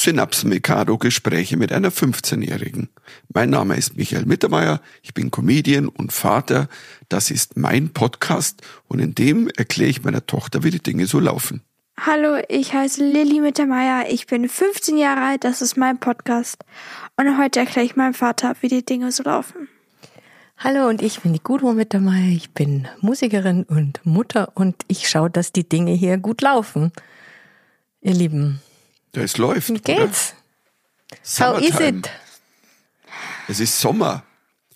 Synapsen Mikado Gespräche mit einer 15-Jährigen. Mein Name ist Michael Mittermeier, ich bin Comedian und Vater. Das ist mein Podcast und in dem erkläre ich meiner Tochter, wie die Dinge so laufen. Hallo, ich heiße Lilly Mittermeier, ich bin 15 Jahre alt, das ist mein Podcast und heute erkläre ich meinem Vater, wie die Dinge so laufen. Hallo und ich bin die Gudrun Mittermeier, ich bin Musikerin und Mutter und ich schaue, dass die Dinge hier gut laufen. Ihr Lieben. Ja, es läuft. Wie geht's? Oder? How is it? Es ist Sommer.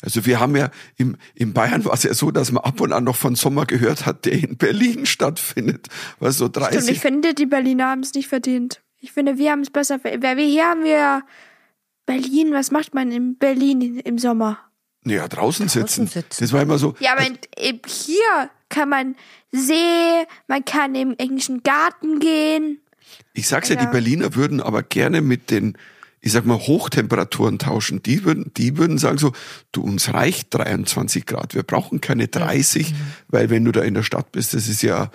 Also wir haben ja im, in Bayern war es ja so, dass man ab und an noch von Sommer gehört hat, der in Berlin stattfindet. Was so 30. Und ich finde, die Berliner haben es nicht verdient. Ich finde, wir haben es besser verdient. Weil wir hier haben wir Berlin, was macht man in Berlin im Sommer? Ja, draußen, sitzen. sitzen. Das war immer so. Ja, aber in- hier kann man See, man kann im englischen Garten gehen. Ich sag's ja, Ja. die Berliner würden aber gerne mit den, ich sag mal, Hochtemperaturen tauschen. Die würden, die würden sagen so, du, uns reicht 23 Grad. Wir brauchen keine 30, weil wenn du da in der Stadt bist, das ist ja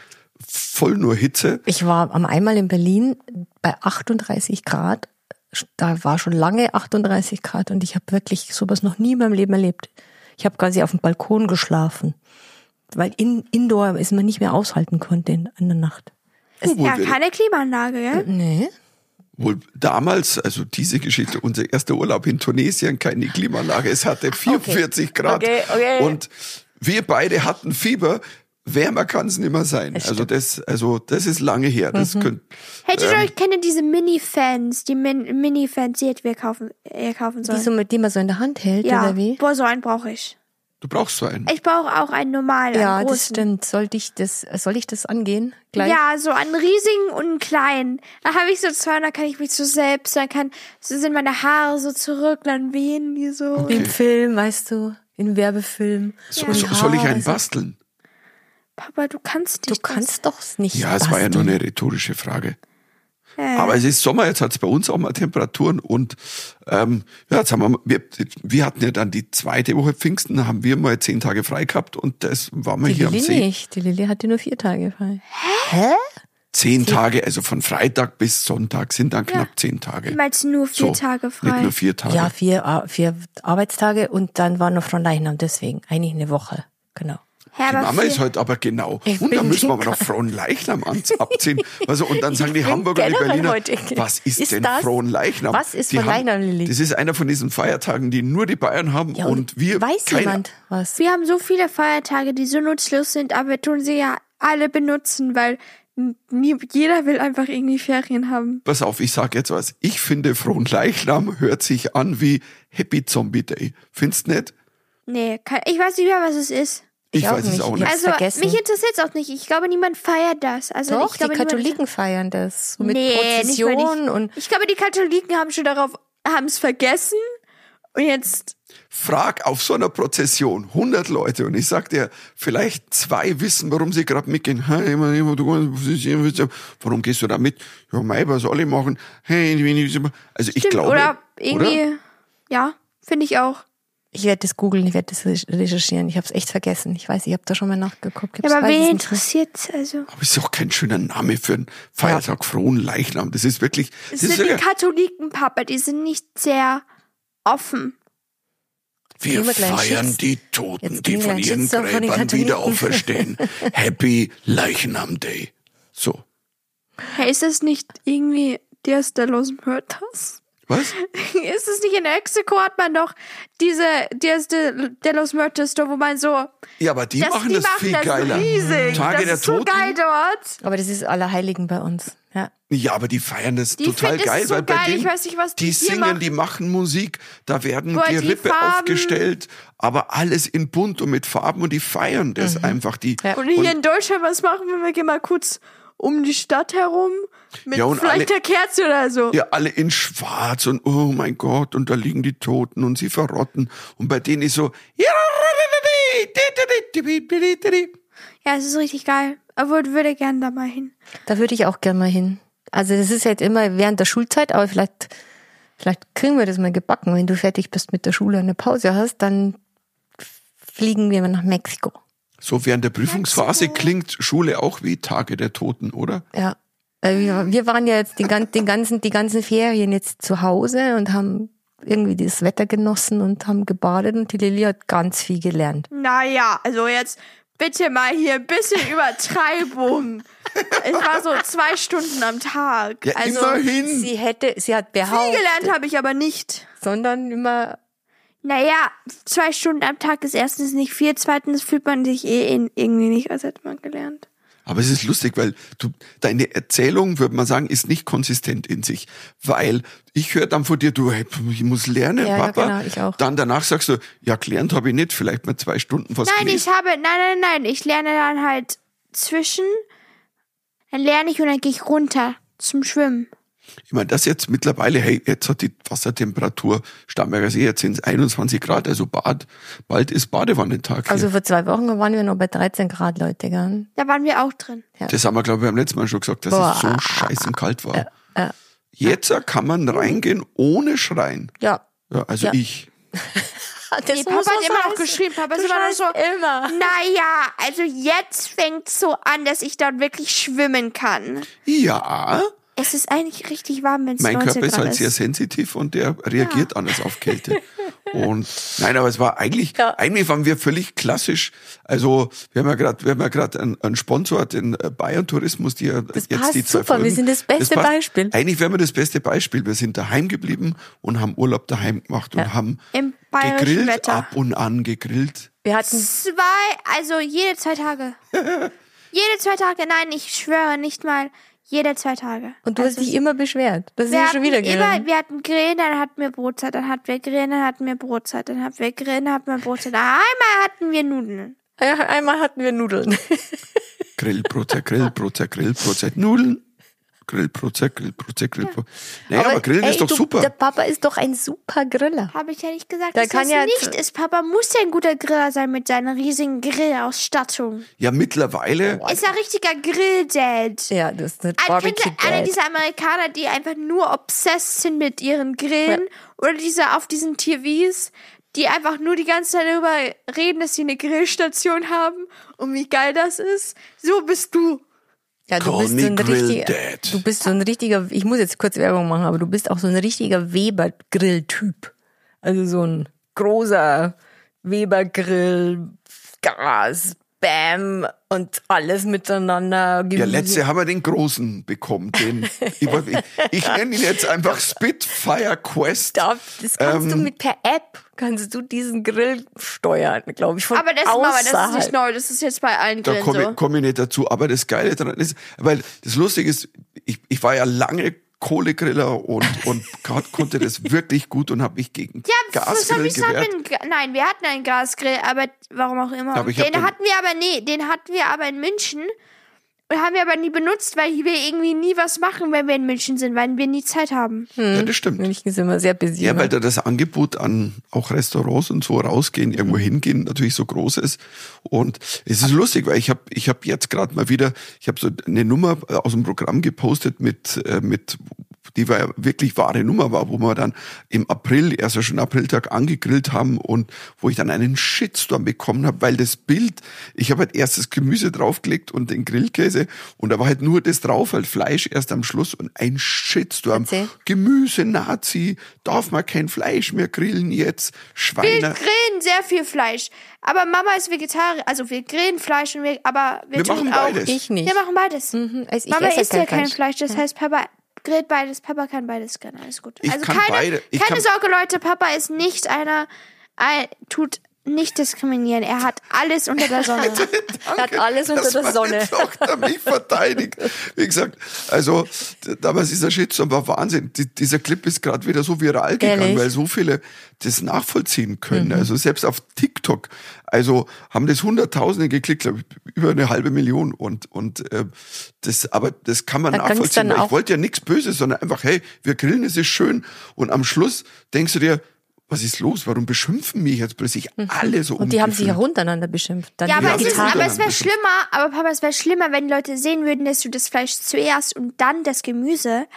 voll nur Hitze. Ich war am einmal in Berlin bei 38 Grad. Da war schon lange 38 Grad und ich habe wirklich sowas noch nie in meinem Leben erlebt. Ich habe quasi auf dem Balkon geschlafen, weil in, indoor ist man nicht mehr aushalten konnte in, in der Nacht. Obwohl, Ja, keine Klimaanlage, ja? Nee. wohl damals, also diese Geschichte, unser erster Urlaub in Tunesien, keine Klimaanlage, es hatte 44 Grad Okay, okay. und wir beide hatten Fieber. Wärmer kann es nicht mehr sein. Das Also das, also das ist lange her. Das Mhm. könnt, Hättet ihr Ähm. euch keine diese Mini-Fans, die Min Mini-Fans, die hätten wir kaufen, äh, kaufen Die, sollen? so, mit die man so in der Hand hält, ja, oder wie? boah, so einen brauche ich. Du brauchst so einen. Ich brauche auch einen normalen, Ja, einen das stimmt. Sollte ich das, soll ich das angehen? Gleich? Ja, so einen riesigen und einen kleinen. Da habe ich so zwei und dann kann ich mich so selbst, dann kann, so sind meine Haare so zurück, dann wehen die so. Wie im Film, weißt du, in Werbefilm. So, Und so, soll ich einen basteln? Papa, du kannst Du nicht. kannst doch nicht. Ja, es war ja nur eine rhetorische Frage. Äh, Aber es ist Sommer, jetzt hat es bei uns auch mal Temperaturen und ähm, ja, jetzt haben wir, wir, wir hatten ja dann die zweite Woche Pfingsten, da haben wir mal zehn Tage frei gehabt und das waren wir Die hier am Lilly See. nicht. Die Lilly hatte nur vier Tage frei. Zehn Tage, also von Freitag bis Sonntag sind dann knapp zehn ich Tage. meinst nur vier So, Tage Nicht frei. nur vier Tage. Ja, vier, Ar- vier Arbeitstage und dann war noch Fronleichnam, deswegen. Eigentlich eine Woche. Genau. Die Mama ist heute aber genau. Ich und dann müssen wir aber noch frohen Leichnam abziehen. Also, und dann sagen die Hamburger und die Berliner, heute- was ist, Ist denn das- frohen Leichnam? was ist Fronleichnam, Lilly? Das ist einer von diesen Feiertagen, die nur die Bayern haben Ja, und wir weiß keiner. jemand was? Wir haben so viele Feiertage, die so nutzlos sind, aber wir tun sie ja alle benutzen, weil jeder will einfach irgendwie Ferien haben. Pass auf, ich sag jetzt was. Ich finde, frohen Leichnam hört sich an wie Happy Zombie Day. Findest nicht? Nee, ich weiß nicht mehr, was es ist. Ich, Ich auch weiß es nicht. auch Ich nicht. Also, vergessen. mich interessiert es auch nicht. Ich glaube, niemand feiert das. Also, Doch, ich glaube, die niemand- Katholiken feiern das. So mit Nee, Prozession ich. und Ich glaube, die Katholiken haben schon darauf, haben es vergessen. Und jetzt, Frag auf so einer Prozession 100 Leute und ich sag dir, vielleicht zwei wissen, warum sie gerade mitgehen. Warum gehst du da mit? Ja, mei, was alle machen. Hey, also ich stimmt, glaube, oder irgendwie, oder? ja, finde ich auch. Ich werde das googeln, ich werde das recherchieren. Ich habe es echt vergessen. Ich weiß, ich habe da schon mal nachgeguckt. Ja, aber es wen nicht mehr. interessiert's? Also, Aber es ist auch kein schöner Name für einen Feiertag, frohen Leichnam. Das ist wirklich, es das ist sind die Katholiken, Papa, die sind nicht sehr offen. wir feiern Schutz. die Toten, Jetzt die von ihren den Gräbern wieder auferstehen. Happy Leichnam Day. So. Hey, ist das nicht irgendwie Dias de los Muertos? Was? Ist es nicht in Mexiko hat man doch diese Dias de, de los Muertos, wo man so Ja, aber die das, machen die das machen viel das geiler. riesig. Tage das der ist so Toten. geil dort. Aber das ist Allerheiligen bei uns. Ja. Ja, aber die feiern das Die total geil, so weil bei geil. denen, Ich weiß nicht, was die die singen, machen. die machen Musik, da werden Boah, die Gerippe Farben. aufgestellt, aber alles in bunt und mit Farben und die feiern das einfach. Die, Ja. Und hier in Deutschland, was machen wir? Wir gehen mal kurz um die Stadt herum mit Ja, und vielleicht alle- der Kerze oder so. Ja, alle in schwarz und oh mein Gott, und da liegen die Toten und sie verrotten. Und bei denen ist so, Ja, es ist richtig geil. Aber ich würde gerne da mal hin. Da würde ich auch gerne mal hin. Also das ist halt immer während der Schulzeit, aber vielleicht, vielleicht kriegen wir das mal gebacken. Wenn du fertig bist mit der Schule und eine Pause hast, dann fliegen wir mal nach Mexiko. So während der Prüfungsphase klingt Schule auch wie Tage der Toten, oder? Ja. Äh, wir, waren ja jetzt den, gan- den ganzen, die ganzen Ferien jetzt zu Hause und haben irgendwie das Wetter genossen und haben gebadet und die Lilly hat ganz viel gelernt. Naja, also jetzt bitte mal hier ein bisschen Übertreibung. Ich war so zwei Stunden am Tag. Ja, also immerhin. Sie hätte, sie hat viel behauptet, gelernt habe ich aber nicht. sondern immer, Naja, zwei Stunden am Tag ist erstens nicht viel, zweitens fühlt man sich eh in, irgendwie nicht, als hätte man gelernt. Aber es ist lustig, weil du, deine Erzählung, würde man sagen, ist nicht konsistent in sich. Weil ich höre dann von dir, du, hey, ich muss lernen, Ja, ja, Papa. genau, ich auch. Dann danach sagst du, ja, gelernt habe ich nicht, vielleicht mal zwei Stunden was Nein, gelesen. ich habe, nein, nein, nein, ich lerne dann halt zwischen, dann lerne ich und dann gehe ich runter zum Schwimmen. Ich meine, das jetzt mittlerweile, hey, jetzt hat die Wassertemperatur Starnberger See, jetzt sind es 21 Grad, also Bad, bald ist Badewannentag. hier. also vor zwei Wochen waren wir noch bei 13 Grad, Leute, gell? Da waren wir auch drin. das haben wir, glaube ich, beim letzten Mal schon gesagt, dass Boah. es so scheißen kalt war. äh. Jetzt kann man reingehen ohne Schreien. Ja. Ja, also Ja. ich. Das Nee, Papa hat immer noch geschrieben, Papa ist immer noch so, immer. naja, also jetzt fängt's so an, dass ich dort wirklich schwimmen kann. Ja, Es ist eigentlich richtig warm, wenn es mein 19 Körper ist halt sehr ist. sensitiv und der reagiert anders auf Kälte. Und nein, aber es war eigentlich, Ja. eigentlich waren wir völlig klassisch. Also wir haben ja gerade, wir haben ja gerade einen, einen Sponsor, den äh, Bayern Tourismus, die ja Das jetzt passt die zwei super, wir Folgen, sind das beste passt. Beispiel. Eigentlich wären wir das beste Beispiel. Wir sind daheim geblieben und haben Urlaub daheim gemacht und haben Im gegrillt, Wetter. ab und an gegrillt. Wir hatten, Zwei, also jede zwei Tage. jede zwei Tage, nein, ich schwöre nicht mal, jede zwei Tage. und du hast Also dich immer beschwert. Das ist ja schon wieder immer, wir hatten Grillen, dann hatten wir Brotzeit, dann hatten wir Grillen, dann hatten wir Brotzeit, dann hatten wir Grillen, dann hatten wir Brotzeit. Einmal hatten wir Nudeln. Ja, einmal hatten wir Nudeln. Grillbrotzeit, Grillbrotzeit, Grillbrotzeit, Nudeln. Grillbrotzeit, Grillbrotzeit, Grillbrotzeit. Naja, aber, Grillen ey, ist doch du, super. Der Papa ist doch ein super Griller. Habe ich ja nicht gesagt, Da dass kann das ja nicht ist. Papa muss ja ein guter Griller sein mit seiner riesigen Grillausstattung. Ja, mittlerweile. Ist ein richtiger Grill-Dad. Ja, das ist eine Kennt Barbecue Dad. dieser Amerikaner, die einfach nur obsessed sind mit ihren Grillen? Oder diese auf diesen TVs, die einfach nur die ganze Zeit darüber reden, dass sie eine Grillstation haben und wie geil das ist? So bist du. Ja, du Call bist so ein richtiger, Dad. du bist so ein richtiger, ich muss jetzt kurz Werbung machen, aber du bist auch so ein richtiger Weber-Grill-Typ. Also so ein großer Weber-Grill, Gas, Bam und alles miteinander. Ja, Gemüse. letzte haben wir den großen bekommen. Den, ich, ich, nenne ihn jetzt einfach Spitfire Quest. Da- Das kannst du Ähm, mit per App, kannst du diesen Grill steuern, glaube ich, von Aber das, Mama, das ist außerhalb. nicht neu. Das ist jetzt bei allen Da Grillen komme so. ich, komm ich nicht dazu. Aber das Geile daran ist, weil das Lustige ist, ich, ich war ja lange Kohlegriller und, und kon- konnte das wirklich gut und habe mich gegen Ja, was hab Gasgrill ich gesagt? gewehrt. Nein, wir hatten einen Gasgrill, aber warum auch immer. Aber den hatten wir aber, nee, den hatten wir aber in München. Und haben wir aber nie benutzt, weil wir irgendwie nie was machen, wenn wir in München sind, weil wir nie Zeit haben. Ja, das stimmt. München sind wir sehr busy. Ja, ne? weil da das Angebot an auch Restaurants und so rausgehen, irgendwo Mhm. hingehen, natürlich so groß ist. Und es ist lustig, weil ich habe ich hab jetzt gerade mal wieder, ich habe so eine Nummer aus dem Programm gepostet mit, äh, mit die war ja wirklich wahre Nummer war, wo wir dann im April, erst ja schon Apriltag angegrillt haben und wo ich dann einen Shitstorm bekommen habe, weil das Bild, ich habe halt erst das Gemüse draufgelegt und den Grillkäse und da war halt nur das drauf, halt Fleisch erst am Schluss und ein Shitstorm. Erzähl. Gemüse, Nazi, darf man kein Fleisch mehr grillen jetzt, Wir Schweine. grillen sehr viel Fleisch. Aber Mama ist Vegetarier, also wir grillen Fleisch, und wir, aber wir, Wir tun machen auch. beides. ich nicht. Wir machen beides. Mhm, also ich Mama isst ja kein Fleisch. Fleisch, das heißt, Papa grillt beides. Papa kann beides gerne, alles gut. Ich also kann keine, beide. Ich keine kann- Sorge, Leute, Papa ist nicht einer, ein, tut nicht diskriminieren. Er hat alles unter der Sonne. Er hat alles unter dass der meine Sonne. Tochter mich verteidigt. Wie gesagt, also damals dieser Shitstorm war Wahnsinn. Die, dieser Clip ist gerade wieder so viral gegangen, Ehrlich? weil so viele das nachvollziehen Mhm. können. Also selbst auf TikTok, also haben das Hunderttausende geklickt, glaube ich, über eine halbe Million und und äh, das, aber das kann man Da nachvollziehen. Ich wollte ja nichts Böses, sondern einfach, hey, wir grillen, es ist schön. Und am Schluss denkst du dir, was ist los? Warum beschimpfen mich jetzt plötzlich alle so. Und die haben sich ja ungefühlt? untereinander beschimpft. Dann Ja, aber, es, ist, aber es wäre schlimmer, aber Papa, es wäre schlimmer, wenn die Leute sehen würden, dass du das Fleisch zuerst und dann das Gemüse.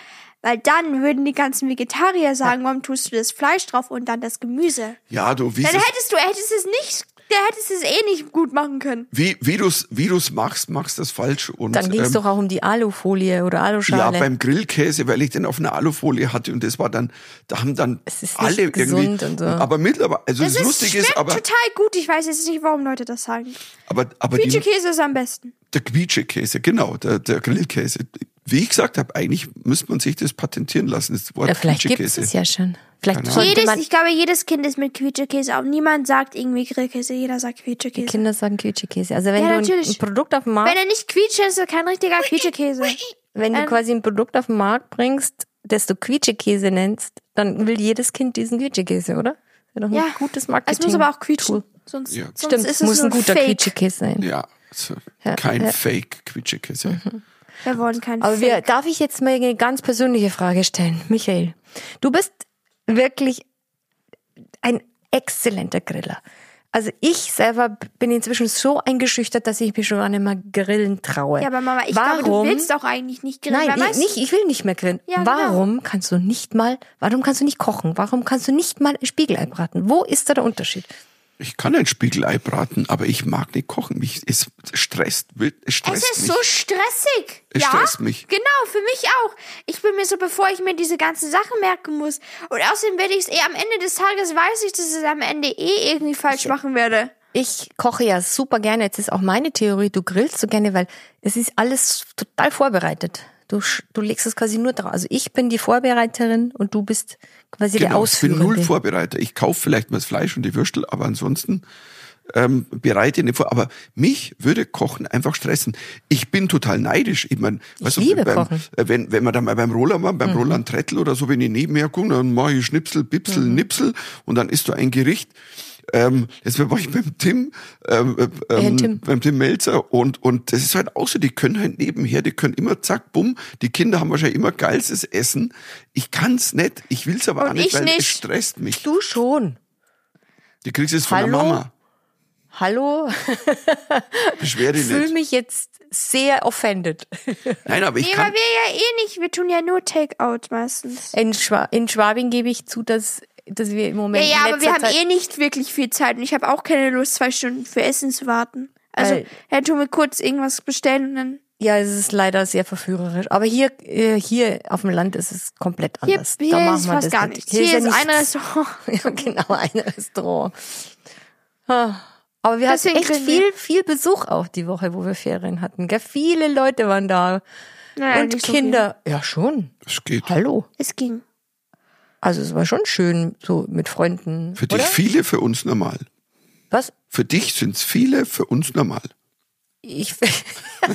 Weil dann würden die ganzen Vegetarier sagen, warum tust du das Fleisch drauf und dann das Gemüse? Ja, du, wie Dann es hättest du, hättest es nicht der hättest es eh nicht gut machen können. Wie, wie du's, wie du's machst, machst das falsch. Und, Dann ging es ähm, doch auch um die Alufolie oder Ja, Aluschale. beim Grillkäse, weil ich den auf einer Alufolie hatte und das war dann, da haben dann Es ist nicht alle gesund irgendwie. und so. Aber mittlerweile, also das, Das ist, schmeckt ist, aber, total gut. Ich weiß jetzt nicht, warum Leute das sagen. aber, aber Quietschekäse ist am besten. der Quietschekäse, genau, der, der Grillkäse. Wie ich gesagt habe, eigentlich müsste man sich das patentieren lassen, das Wort ja, vielleicht gibt es ja schon. Vielleicht Jedes, ich glaube, jedes Kind ist mit Quietschekäse. Auch niemand sagt irgendwie Grillkäse. Jeder sagt Quietschekäse. Kinder sagen Quietschekäse. Also wenn Ja, du ein, natürlich. ein Produkt auf den Markt Wenn er nicht quietscht, ist er kein richtiger Quietschekäse. Wenn du Ähm. quasi ein Produkt auf den Markt bringst, das du Quietschekäse nennst, dann will jedes Kind diesen Quietschekäse, oder? Ein Ja, gutes Es Marketing. muss aber auch quietschen. Sonst, Ja. sonst Stimmt, ist es es muss ein guter. Quietschekäse sein. Ja, so, Ja, kein ja. Fake-Quietschekäse. Wir wollen keinen Aber wir, darf ich jetzt mal eine ganz persönliche Frage stellen? Michael, du bist wirklich ein exzellenter Griller. Also ich selber bin inzwischen so eingeschüchtert, dass ich mich schon gar nicht mehr grillen traue. Ja, aber Mama, ich warum, glaube, du willst auch eigentlich nicht grillen. Nein, ich, nicht, ich will nicht mehr grillen. Ja, genau. warum kannst du nicht mal, warum kannst du nicht kochen? Warum kannst du nicht mal Spiegelei braten? Wo ist da der Unterschied? Ich kann ein Spiegelei braten, aber ich mag nicht kochen. Mich, es stresst, es Es stresst ist mich. so stressig. Es ja, stresst mich. Genau, für mich auch. Ich bin mir so, bevor ich mir diese ganzen Sachen merken muss. Und außerdem werde ich es eh am Ende des Tages, weiß ich, dass ich es am Ende eh irgendwie falsch machen werde. Ich koche ja super gerne. Jetzt ist auch meine Theorie, du grillst so gerne, weil es ist alles total vorbereitet. Du, du legst es quasi nur drauf. Also ich bin die Vorbereiterin und du bist quasi der Genau, ich bin Ausführende. null Vorbereiter. Ich kaufe vielleicht mal das Fleisch und die Würstel, aber ansonsten ähm, bereite ich nicht vor. Aber mich würde Kochen einfach stressen. Ich bin total neidisch. Ich mein, weißt liebe beim, Kochen. äh, Wenn, wenn wir dann mal beim Roland waren, beim Mhm. Roland Trettel oder so, wenn ich nebenher gucke, dann mache ich Schnipsel, Bipsel, Mhm. Nipsel und dann isst du ein Gericht. Ähm, jetzt war ich beim Tim, ähm, äh, ähm, Tim? beim Tim Melzer und, und das ist halt auch so, die können halt nebenher, die können immer zack, bumm, die Kinder haben wahrscheinlich immer geilstes Essen. Ich kann's nicht, ich will's aber Und auch nicht, ich weil es nicht. stresst mich. Du schon. Die kriegst es von Hallo? der Mama. Hallo? Beschwer dich Ich fühle nicht. mich jetzt sehr offended. Nein, aber ich Nee, kann, weil wir ja eh nicht, wir tun ja nur Takeout meistens. In, Schwa in Schwabing gebe ich zu, dass, dass wir im Ja, Moment. ja, in aber wir haben Zeit, eh nicht wirklich viel Zeit und ich habe auch keine Lust, zwei Stunden für Essen zu warten. Also, Weil- ja, tu mir kurz irgendwas bestellen und dann. Ja, es ist leider sehr verführerisch. Aber hier, äh, hier auf dem Land ist es komplett Hier, anders. hier da machen ist wir fast das gar nicht. nichts. Hier, ja ist ein nichts. Restaurant. Ja, genau, ein Restaurant. Ah, Aber wir hatten Deswegen echt grillen wir. viel, viel Besuch auch die Woche, wo wir Ferien hatten. Gell? Viele Leute waren da. Naja, und nicht so Kinder. ja, schon. es geht. Hallo. Es ging. Also es war schon schön, so mit Freunden. Für dich oder? viele, für uns normal. Was? Für dich sind's viele, für uns normal. Ich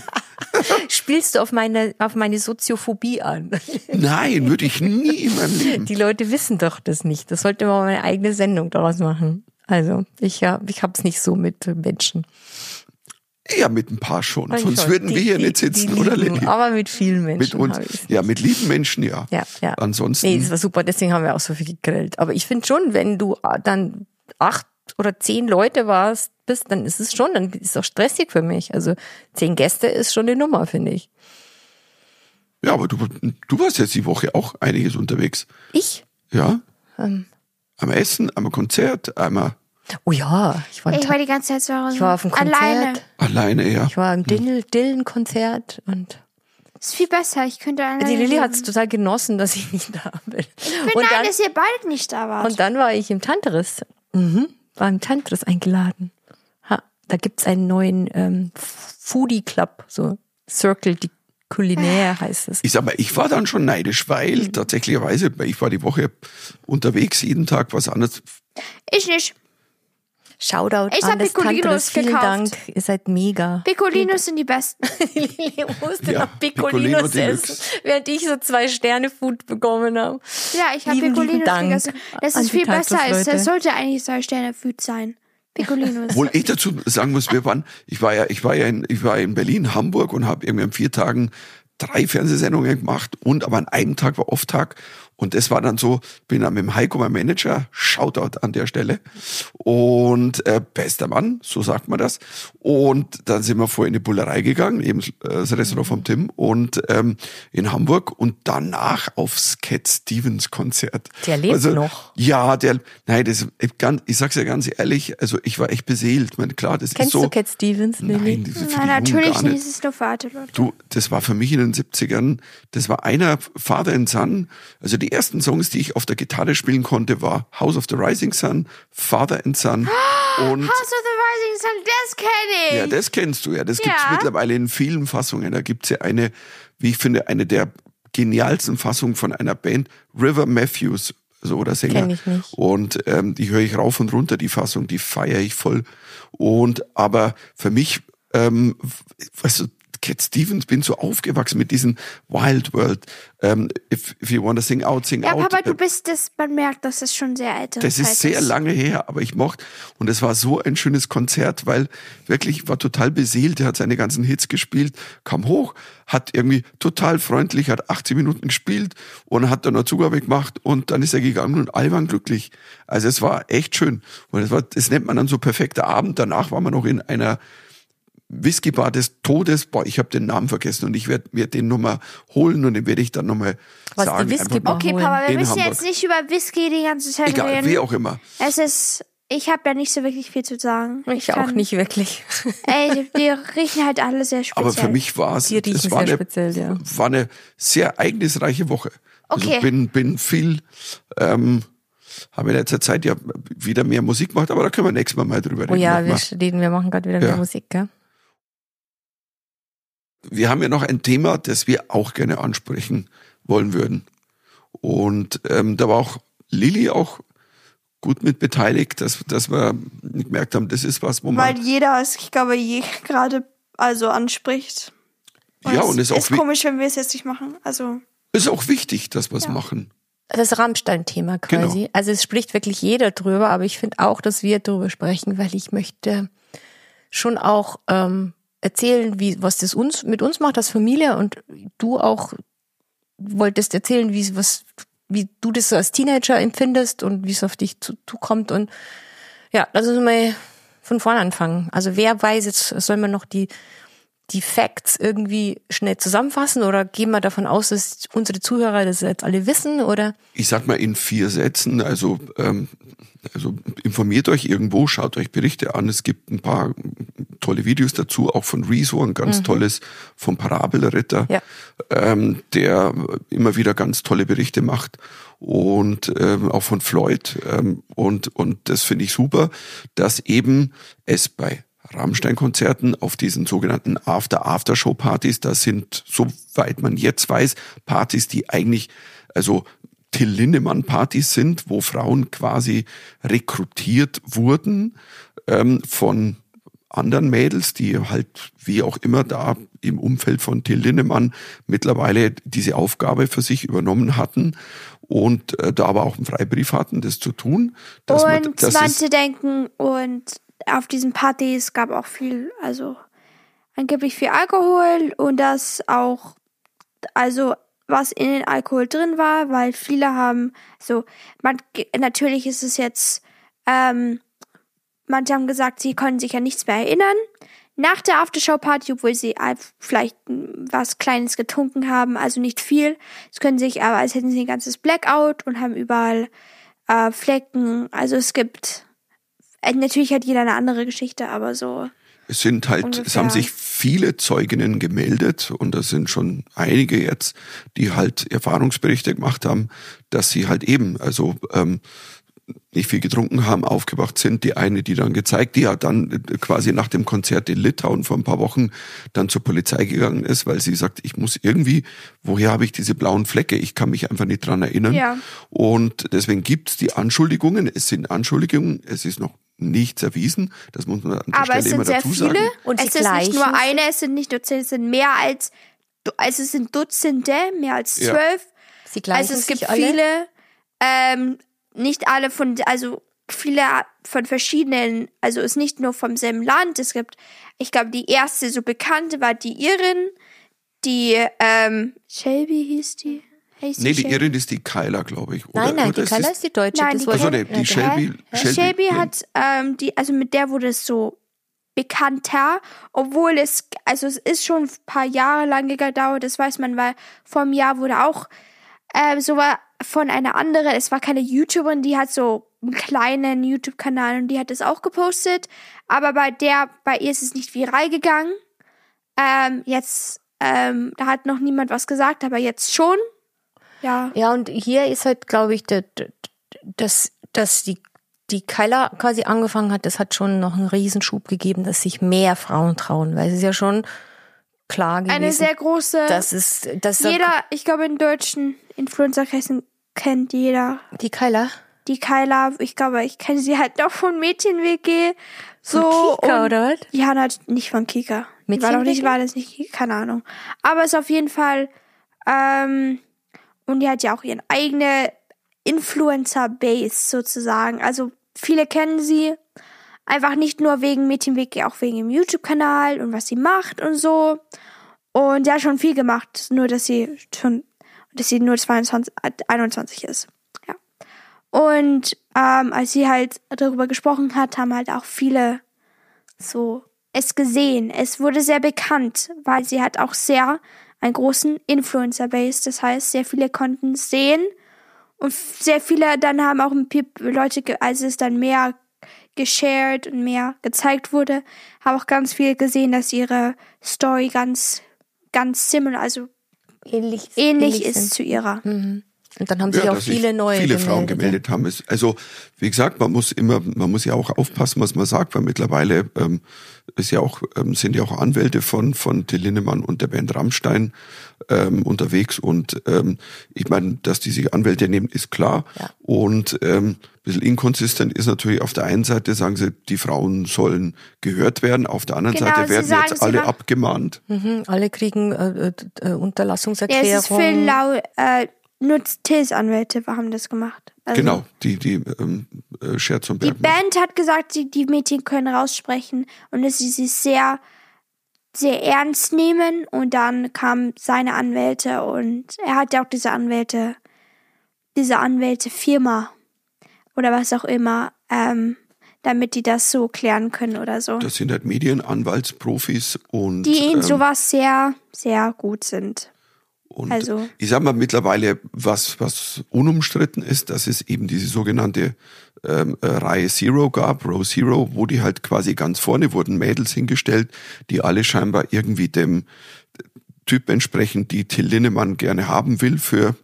spielst du auf meine auf meine Soziophobie an? Nein, würde ich nie in meinem Leben. Die Leute wissen doch das nicht. Das sollte man mal eine eigene Sendung daraus machen. Also ich ja, ich hab's nicht so mit Menschen. Ja, mit ein paar schon. Sonst Schon. würden wir Die- hier die- nicht sitzen, die oder lieben, Lilly? Aber mit vielen Mit Menschen uns. habe ich's. Ja, mit lieben Menschen, ja. Ja, ja. Ansonsten. Nee, das war super, deswegen haben wir auch so viel gegrillt. Aber ich finde schon, wenn du äh, dann acht oder zehn Leute warst, bist, dann ist es schon, dann ist es auch stressig für mich. Also zehn Gäste ist schon eine Nummer, finde ich. Ja, aber du, du warst jetzt die Woche auch einiges unterwegs. Ich? Ja? Ähm. Am Essen, am Konzert, einmal Oh ja, ich war, Ich war die ganze Zeit zu Hause. ich war auf dem Konzert. Alleine. alleine, ja. Ich war im Dill- Dillen-Konzert und Ist viel besser. Ich könnte alleine. die Lilly hat es total genossen, dass ich nicht da bin. Ich bin Und nein, dann, dass ihr beide nicht da wart. und dann war ich im Tantris. Mhm, war im Tantris eingeladen. Ha, da gibt's einen neuen ähm, Foodie Club, so Circle die Kulinaire heißt es. Ich sag mal, ich war dann schon neidisch, weil tatsächlicherweise, ich war die Woche unterwegs, jeden Tag was anderes. ich nicht. Shoutout Ich an das Piccolinos Tantris. Vielen gekauft. Dank. Ihr seid mega. Picolinos sind die besten. Lilly musste Ja, noch Piccolino Piccolinos Deluxe. essen, während ich so zwei Sterne Food bekommen habe. Ja, ich habe Picolinos Dank gegessen. Das ist viel besser als, das sollte eigentlich zwei Sterne Food sein. Picolinos. Obwohl ich dazu sagen muss, wir waren, ich war ja, ich war ja in, ich war in Berlin, Hamburg und habe irgendwie an vier Tagen drei Fernsehsendungen gemacht und aber an einem Tag war Off-Tag Und das war dann so, bin dann mit dem Heiko, mein Manager, Shoutout an der Stelle. Und äh, bester Mann, so sagt man das. Und dann sind wir vorher in die Bullerei gegangen, eben äh, das Restaurant vom Tim und ähm, in Hamburg und danach aufs Cat Stevens Konzert. Der lebt noch. Ja, der, nein, das, ich, ganz, ich sag's ja ganz ehrlich, also ich war echt beseelt. Ich meine, klar, das Kennst ist so. du Cat Stevens? Nein, für die Nein, Jungen natürlich gar nicht. Es ist nur alte Leute. Du, das war für mich in den 70ern, das war einer Father and Son. Also die ersten Songs, die ich auf der Gitarre spielen konnte, war House of the Rising Sun, Father and Son und House of the Rising Sun, das kenne ich. ja, das kennst du ja. Das gibt's Ja. mittlerweile in vielen Fassungen. Da gibt's ja eine, wie ich finde, eine der genialsten Fassungen von einer Band, River Matthews, so oder Sänger. Kenn ich nicht. Und ähm, die höre ich rauf und runter, die Fassung, die feiere ich voll. Und aber für mich, ähm, weißt du, Cat Stevens bin so aufgewachsen mit diesen Wild World. Ähm, if, if you wanna sing out, sing ja, out. Papa, du Äh, bist das, man merkt, dass das schon sehr ältere das ist sehr lange her, aber ich mochte, und es war so ein schönes Konzert, weil wirklich ich war total beseelt. Er hat seine ganzen Hits gespielt, kam hoch, hat irgendwie total freundlich, hat 80 Minuten gespielt und hat dann noch Zugabe gemacht und dann ist er gegangen und alle waren glücklich. Also es war echt schön. Und es war, das nennt man dann so perfekter Abend. Danach waren wir noch in einer Whiskybar des Todes. Boah, ich habe den Namen vergessen und ich werde mir den nochmal holen und den werde ich dann nochmal Was, die sagen. Whiskybar? Einfach Okay. Papa, wir müssen Hamburg. jetzt nicht über Whisky die ganze Zeit Egal, reden. wie auch immer. Es ist, ich habe da nicht so wirklich viel zu sagen. Ich auch kann- nicht wirklich. Ey, die, die riechen halt alle sehr speziell. Aber für mich war es, es war sehr eine, speziell, ja. war eine sehr ereignisreiche Woche. Okay. Also bin, bin viel, ähm, habe in letzter Zeit ja wieder mehr Musik gemacht, aber da können wir nächstes Mal mal drüber reden. Oh ja, wir, reden, wir machen gerade wieder mehr Ja. Musik, gell? Wir haben ja noch ein Thema, das wir auch gerne ansprechen wollen würden. Und ähm, da war auch Lilly auch gut mit beteiligt, dass, dass wir gemerkt haben, das ist was, wo man Weil jeder es, ich glaube, je gerade also anspricht. ja und es ist auch, ist komisch, wenn wir es jetzt nicht machen. Also, ist auch wichtig, dass wir es machen. Das Rammstein-Thema quasi. Genau. Also es spricht wirklich jeder drüber, aber ich finde auch, dass wir drüber sprechen, weil ich möchte schon auch ähm, erzählen, wie was das uns mit uns macht als Familie und du auch wolltest erzählen, wie was wie du das so als Teenager empfindest und wie es auf dich zu- zukommt und ja, lass uns mal von vorne anfangen. Also wer weiß jetzt, soll man noch die die Facts irgendwie schnell zusammenfassen oder gehen wir davon aus, dass unsere Zuhörer das jetzt alle wissen oder Ich sag mal in vier Sätzen, also, ähm, also informiert euch irgendwo, schaut euch Berichte an. Es gibt ein paar tolle Videos dazu, auch von Rezo, ein ganz tolles vom Parabelritter, Ja. ähm, der immer wieder ganz tolle Berichte macht. Und ähm, auch von Floyd. Ähm, und, und das finde ich super, dass eben es bei Rammstein-Konzerten auf diesen sogenannten After-After-Show-Partys, das sind, soweit man jetzt weiß, Partys, die eigentlich, also Till Lindemann-Partys sind, wo Frauen quasi rekrutiert wurden ähm, von anderen Mädels, die halt wie auch immer da im Umfeld von Till Lindemann mittlerweile diese Aufgabe für sich übernommen hatten und äh, da aber auch einen Freibrief hatten, das zu tun. Dass man, und das ist, manche denken, und auf diesen Partys gab auch viel, also angeblich viel Alkohol und das auch, also was in den Alkohol drin war, weil viele haben, so, man, natürlich ist es jetzt, ähm, manche haben gesagt, sie können sich an nichts mehr erinnern. Nach der Aftershow-Party, obwohl sie vielleicht was Kleines getrunken haben, also nicht viel. Es können sich aber, als hätten sie ein ganzes Blackout und haben überall äh, Flecken. Also es gibt, natürlich hat jeder eine andere Geschichte, aber so. Es sind halt, es haben Ungefähr. sich viele Zeuginnen gemeldet und das sind schon einige jetzt, die halt Erfahrungsberichte gemacht haben, dass sie halt eben, also ähm, nicht viel getrunken haben, aufgewacht sind. Die eine, die dann gezeigt, die hat dann äh, quasi nach dem Konzert in Litauen vor ein paar Wochen dann zur Polizei gegangen ist, weil sie sagt, ich muss irgendwie, woher habe ich diese blauen Flecke? Ich kann mich einfach nicht dran erinnern. Ja. Und deswegen gibt's die Anschuldigungen. Es sind Anschuldigungen, es ist noch nichts erwiesen. Das muss man an der Aber Stelle es sind immer sehr dazu viele. sagen. Und es sie ist nicht nur eine, es sind nicht nur zehn, es sind mehr als, also es sind Dutzende, mehr als Ja. zwölf. sie gleichen Also es gibt viele, ähm, nicht alle von, also viele von verschiedenen, also ist nicht nur vom selben Land. Es gibt, ich glaube, die erste so bekannte war die Irin, die ähm, Shelby hieß die. Heißt Nee, die? Irin ist die Kyla, glaube ich. Oder, Nein, nein, oder die Kyla ist die Deutsche. Nein, das die Also Kyla- die? Shelby, Shelby, Shelby, hat, ähm, die, also mit der wurde es so bekannter, obwohl es, also es ist schon ein paar Jahre lang gedauert, das weiß man, weil vor einem Jahr wurde auch ähm, so war von einer anderen, es war keine YouTuberin, die hat so einen kleinen YouTube-Kanal und die hat das auch gepostet, aber bei der, bei ihr ist es nicht viral gegangen. Ähm, jetzt, ähm, da hat noch niemand was gesagt, aber jetzt schon. Ja. Ja, und hier ist halt, glaube ich, dass, dass die, die Kyla quasi angefangen hat, das hat schon noch einen Riesenschub gegeben, dass sich mehr Frauen trauen, weil es ist ja schon klar gewesen, Eine sehr große. dass es, dass Jeder, ich glaube, in deutschen Influencer-Kreisen kennt jeder die Kyla die Kyla. Ich glaube, ich kenne sie halt noch von Mädchen-WG. So. von Kika, und- oder was? Ja, nicht von Kika. Die war doch nicht, war das nicht, keine Ahnung. Aber ist auf jeden Fall, ähm, und die hat ja auch ihren eigene Influencer-Base sozusagen. Also viele kennen sie. Einfach nicht nur wegen Mädchenweg, auch wegen dem YouTube-Kanal und was sie macht und so. Und sie hat schon viel gemacht, nur dass sie schon, dass sie nur 22, äh, 21 ist. Ja. Und ähm, als sie halt darüber gesprochen hat, haben halt auch viele so es gesehen. Es wurde sehr bekannt, weil sie hat auch sehr einen großen Influencer-Base. Das heißt, sehr viele konnten es sehen und sehr viele dann haben auch Leute, als es dann mehr geshared und mehr gezeigt wurde, haben auch ganz viele gesehen, dass ihre Story ganz, ganz similar, also ähnlich, ähnlich ist sind. zu ihrer. Und dann haben sich Ja, auch viele neue viele gemeldet. Frauen gemeldet haben. Es- Also wie gesagt, man muss immer, man muss ja auch aufpassen, was man sagt, weil mittlerweile ähm, ist ja auch ähm, sind ja auch Anwälte von von Till Lindemann und der Band Rammstein ähm, unterwegs und ähm, ich meine, dass die sich Anwälte nehmen, ist klar. Ja. Und ähm, ein bisschen inkonsistent ist natürlich auf der einen Seite sagen sie, die Frauen sollen gehört werden, auf der anderen Genau, Seite werden sagen, jetzt alle abgemahnt. Mhm, alle kriegen äh, äh, äh, Ja, Unterlassungserklärung. es ist für lau, äh, nur Tills Anwälte haben das gemacht. Also Genau, die die ähm, äh, Scherz und Die Bergmann. Band hat gesagt, die, die Mädchen können raussprechen und dass sie sich sehr, sehr ernst nehmen. Und dann kamen seine Anwälte und er hat ja auch diese Anwälte, diese Anwältefirma oder was auch immer, ähm, damit die das so klären können oder so. Das sind halt Medienanwaltsprofis und die in ähm, sowas sehr, sehr gut sind. Und Also- ich sag mal mittlerweile, was, was unumstritten ist, dass es eben diese sogenannte ähm, äh, Reihe Zero gab, Row Zero, wo die halt quasi ganz vorne wurden Mädels hingestellt, die alle scheinbar irgendwie dem Typ entsprechen, die Till Linnemann gerne haben will für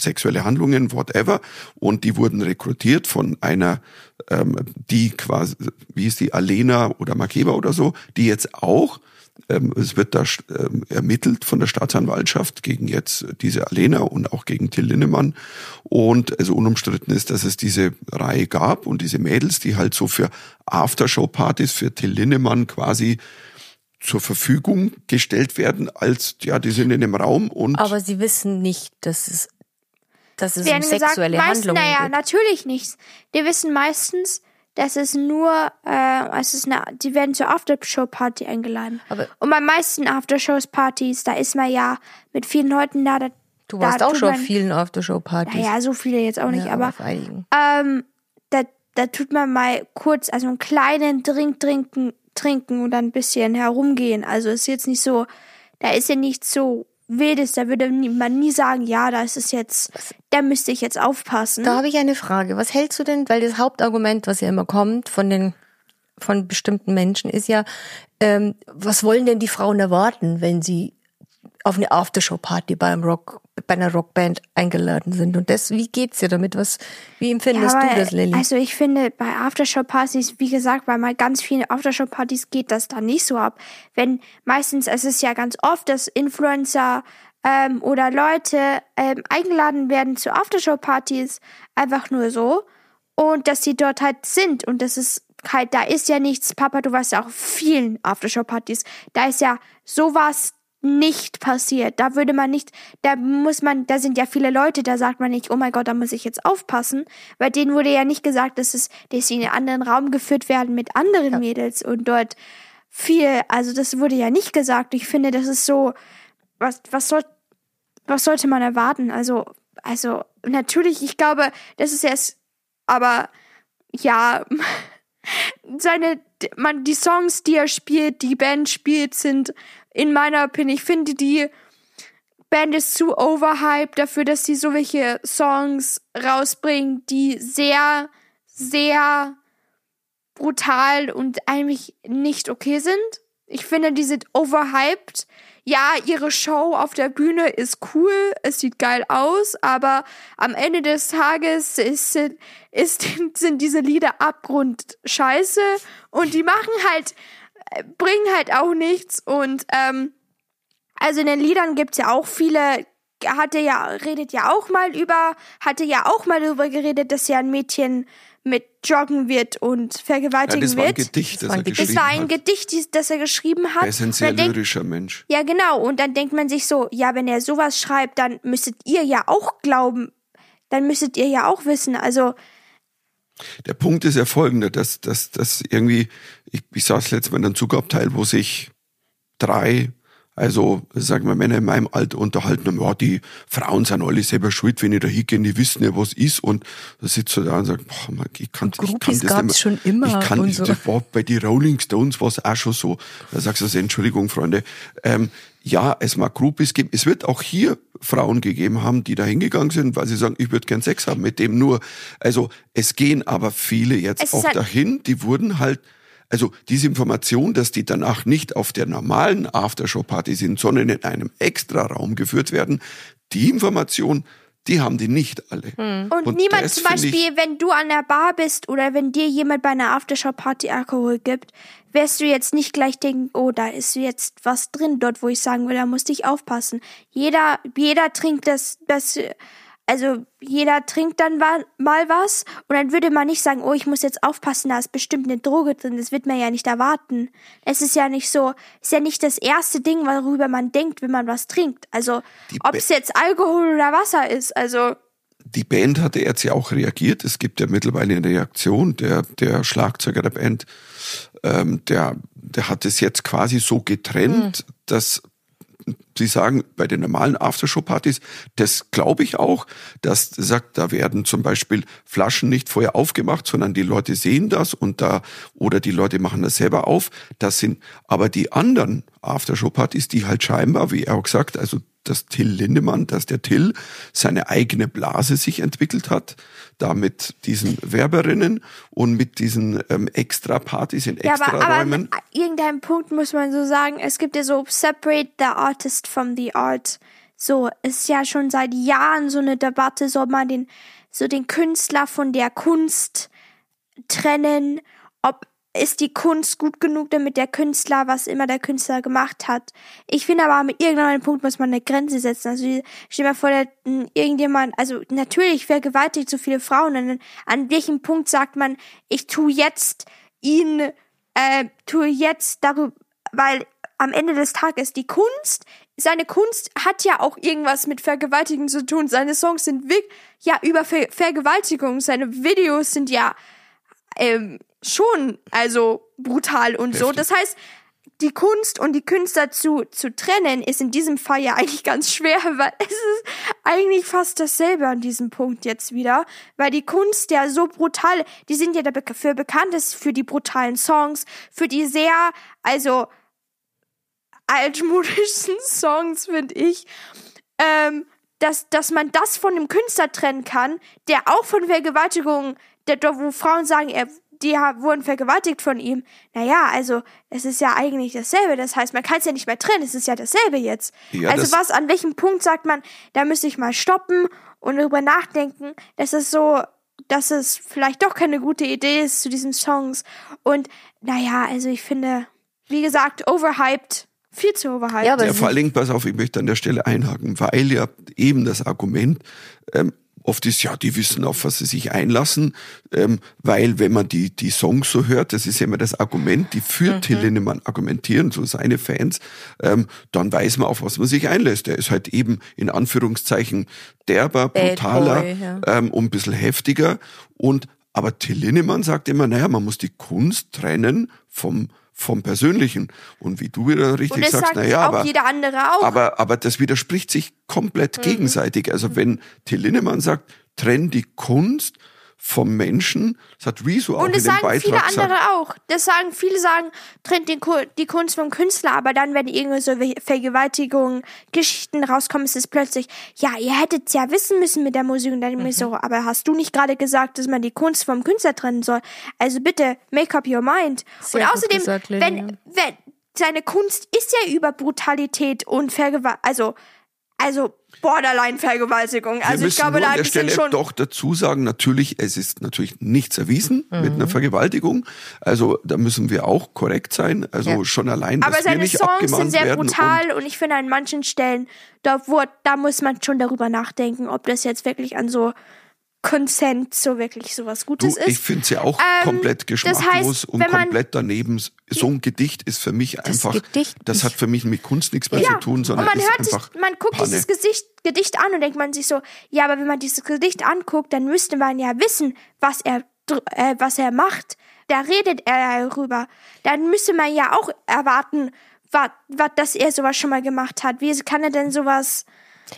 sexuelle Handlungen, whatever. Und die wurden rekrutiert von einer, ähm, die quasi, wie ist die, Alena oder Makeba oder so, die jetzt auch, es wird da ähm, ermittelt von der Staatsanwaltschaft gegen jetzt diese Alena und auch gegen Till Linnemann. Und also unumstritten ist, dass es diese Reihe gab und diese Mädels, die halt so für Aftershow-Partys für Till Linnemann quasi zur Verfügung gestellt werden, als, ja, die sind in dem Raum und Aber sie wissen nicht, dass es, dass es um werden gesagt, sexuelle meist, Handlungen naja, geht. natürlich nicht. Die wissen meistens, dass es nur, äh, es ist eine, die werden zur Aftershow-Party eingeladen. Aber- Und bei meisten Aftershows-Partys, da ist man ja mit vielen Leuten da. da Du warst da auch schon auf vielen Aftershow-Partys. Naja, so viele jetzt auch nicht, Ja, aber einigen. ähm, da, da tut man mal kurz, also einen kleinen Drink trinken, trinken und dann ein bisschen herumgehen. Also ist jetzt nicht so, da ist ja nicht so wildes, da würde man nie sagen, ja, da ist es jetzt, da müsste ich jetzt aufpassen. Da habe ich eine Frage. Was hältst du denn, weil das Hauptargument, was ja immer kommt von den von bestimmten Menschen, ist ja, ähm, was wollen denn die Frauen erwarten, wenn sie auf eine Aftershow-Party beim Rock, bei einer Rockband eingeladen sind? Und das, wie geht's dir damit? Was, wie empfindest Ja, aber, du das, Lilly? Also ich finde, bei Aftershow-Partys, wie gesagt, bei mal ganz vielen Aftershow-Partys geht das da nicht so ab. Wenn meistens, es ist ja ganz oft, dass Influencer ähm, oder Leute ähm, eingeladen werden zu Aftershow-Partys, einfach nur so. Und dass sie dort halt sind. Und das ist halt, da ist ja nichts, Papa, du warst ja auch vielen Aftershow-Partys. Da ist ja sowas nicht passiert. Da würde man nicht, da muss man, da sind ja viele Leute, da sagt man nicht, oh mein Gott, da muss ich jetzt aufpassen, weil denen wurde ja nicht gesagt, dass es, dass sie in einen anderen Raum geführt werden mit anderen Mädels und dort viel, also das wurde ja nicht gesagt. Ich finde, das ist so, was, was soll, was sollte man erwarten? Also, also natürlich, ich glaube, das ist erst, aber ja, seine, man, die Songs, die er spielt, die Band spielt, sind in meiner Opinion, ich finde, die Band ist zu overhyped dafür, dass sie so welche Songs rausbringen, die sehr, sehr brutal und eigentlich nicht okay sind. Ich finde, die sind overhyped. Ja, ihre Show auf der Bühne ist cool, es sieht geil aus, aber am Ende des Tages ist, ist, sind diese Lieder Abgrund scheiße und die machen halt, bringen halt auch nichts und ähm, also in den Liedern gibt's ja auch viele, hatte ja, redet ja auch mal über, hatte ja auch mal darüber geredet, dass ja ein Mädchen mit joggen wird und vergewaltigen ja, das war ein wird. Gedicht, das, war er ein Gedicht. geschrieben Das war ein. Gedicht, das er geschrieben hat. Er ist ein sehr dann denkt- lyrischer Mensch. Ja, genau. Und dann denkt man sich so, ja, wenn er sowas schreibt, dann müsstet ihr ja auch glauben, dann müsstet ihr ja auch wissen. Also, Der Punkt ist ja folgender, dass, dass, dass irgendwie, ich, ich saß letztes Mal in einem Zugabteil, wo sich drei, also sagen wir Männer in meinem Alter unterhalten haben, ja, die Frauen sind alle selber schuld, wenn ich da hingehe, die wissen ja, was ist. Und da sitzt du da und sagt, boah, man, ich kann, ich kann das gab's nicht schon immer Ich kann, und das so. war bei die Rolling Stones war es auch schon so. Da sagst du also, Entschuldigung, Freunde. Ähm, ja, es mag Groupies geben. Es wird auch hier Frauen gegeben haben, die da hingegangen sind, weil sie sagen, ich würde gern Sex haben mit dem nur. Also es gehen aber viele jetzt Es auch halt- dahin, die wurden halt, also diese Information, dass die danach nicht auf der normalen Aftershow-Party sind, sondern in einem Extra-Raum geführt werden, die Information, die haben die nicht alle. und, niemand das zum Beispiel, wenn du an der Bar bist oder wenn dir jemand bei einer Aftershow-Party Alkohol gibt, wirst du jetzt nicht gleich denken, oh, da ist jetzt was drin dort, wo ich sagen will, da musst ich aufpassen. Jeder, jeder trinkt das, das, also jeder trinkt dann mal was und dann würde man nicht sagen, oh, ich muss jetzt aufpassen, da ist bestimmt eine Droge drin. Das wird man ja nicht erwarten. Es ist ja nicht so, ist ja nicht das erste Ding, worüber man denkt, wenn man was trinkt. Also ob es jetzt Alkohol oder Wasser ist, also die Band hatte jetzt ja auch reagiert. Es gibt ja mittlerweile eine Reaktion. Der, der Schlagzeuger der Band, ähm, der, der hat es jetzt quasi so getrennt, dass Sie sagen, bei den normalen Aftershow-Partys, das glaube ich auch, dass sagt, da werden zum Beispiel Flaschen nicht vorher aufgemacht, sondern die Leute sehen das und da, oder die Leute machen das selber auf. Das sind aber die anderen Aftershow-Partys, die halt scheinbar, wie er auch gesagt, also dass Till Lindemann, dass der Till seine eigene Blase sich entwickelt hat, da mit diesen Werberinnen und mit diesen ähm, Extra-Partys in Ja, aber, aber Extra-Räumen. an irgendeinem Punkt muss man so sagen, es gibt ja so separate the artist from the art. So, ist ja schon seit Jahren so eine Debatte, soll man den, so den Künstler von der Kunst trennen, ob ist die Kunst gut genug, damit der Künstler, was immer der Künstler gemacht hat. Ich finde aber, mit irgendeinem Punkt muss man eine Grenze setzen. Also, stell dir mal vor, der, irgendjemand, also, natürlich vergewaltigt so viele Frauen. Und an welchem Punkt sagt man, ich tu jetzt ihn, äh, tue jetzt darüber, weil am Ende des Tages die Kunst, seine Kunst hat ja auch irgendwas mit Vergewaltigung zu tun. Seine Songs sind wirklich, ja, über Ver Vergewaltigung. Seine Videos sind ja, ähm, schon, also brutal und so. Heftig. Das heißt, die Kunst und die Künstler zu, zu trennen, ist in diesem Fall ja eigentlich ganz schwer, weil es ist eigentlich fast dasselbe an diesem Punkt jetzt wieder, weil die Kunst ja so brutal, die sind ja dafür bekannt, ist für die brutalen Songs, für die sehr, also altmodischen Songs, finde ich, ähm, dass, dass man das von dem Künstler trennen kann, der auch von Vergewaltigung, der, wo Frauen sagen, er, die ha- wurden vergewaltigt von ihm. Naja, also, es ist ja eigentlich dasselbe. Das heißt, man kann es ja nicht mehr trennen. Es ist ja dasselbe jetzt. Ja, also, das- was, an welchem Punkt sagt man, da müsste ich mal stoppen und darüber nachdenken, dass es so, dass es vielleicht doch keine gute Idee ist zu diesen Songs. Und, naja, also, ich finde, wie gesagt, overhyped. Viel zu overhyped. Ja, aber Ja, vor allen Dingen, pass auf, ich möchte an der Stelle einhaken, weil ja eben das Argument ähm, oft ist, ja, die wissen, auf was sie sich einlassen, ähm, weil wenn man die, die Songs so hört, das ist ja immer das Argument, die für Till Lindemann argumentieren, so seine Fans, ähm, dann weiß man, auf was man sich einlässt. Er ist halt eben in Anführungszeichen derber, Bad brutaler Boy, ja. ähm, und ein bisschen heftiger und aber Till Lindemann sagt immer, naja, man muss die Kunst trennen vom vom Persönlichen. Und wie du wieder richtig sagst, sagt naja, aber, jeder andere auch. aber, aber das widerspricht sich Mhm. komplett gegenseitig. Also wenn Till Linnemann sagt, trenn die Kunst vom Menschen, das hat Rezo auch Und in das dem sagen Beitrag viele gesagt. andere auch. Das sagen viele sagen, trennt den, Ku- die Kunst vom Künstler, aber dann, wenn irgendwie so Ve- Vergewaltigungen, Geschichten rauskommen, ist es plötzlich, ja, ihr hättet ja wissen müssen mit der Musik und dann Mhm. so, aber hast du nicht gerade gesagt, dass man die Kunst vom Künstler trennen soll? Also bitte, make up your mind. Sehr und außerdem, gesagt, wenn, wenn, seine Kunst ist ja über Brutalität und Vergewaltigung, also, also, Borderline-Vergewaltigung. Wir Also, ich müssen glaube, nur da an der sind Stelle schon, doch dazu sagen, natürlich, es ist natürlich nichts erwiesen mit Mhm. einer Vergewaltigung. Also da müssen wir auch korrekt sein. Also Ja. schon allein, dass Aber wir seine nicht Songs sind sehr werden. Und brutal und, ich finde an manchen Stellen, da, wurde, da muss man schon darüber nachdenken, ob das jetzt wirklich an so Consent so wirklich sowas Du, Gutes ich ist. finde es ja auch Ähm, komplett das geschmacklos heißt, und komplett daneben. So ein Gedicht ist für mich einfach, Gedicht, das ich- hat für mich mit Kunst nichts mehr ja, zu tun, sondern man ist hört sich, einfach man guckt Panne. dieses Gesicht, Gedicht an und denkt man sich so, ja, aber wenn man dieses Gedicht anguckt, dann müsste man ja wissen, was er, äh, was er macht. Da redet er darüber. Dann müsste man ja auch erwarten, was, was, dass er sowas schon mal gemacht hat. Wie kann er denn sowas?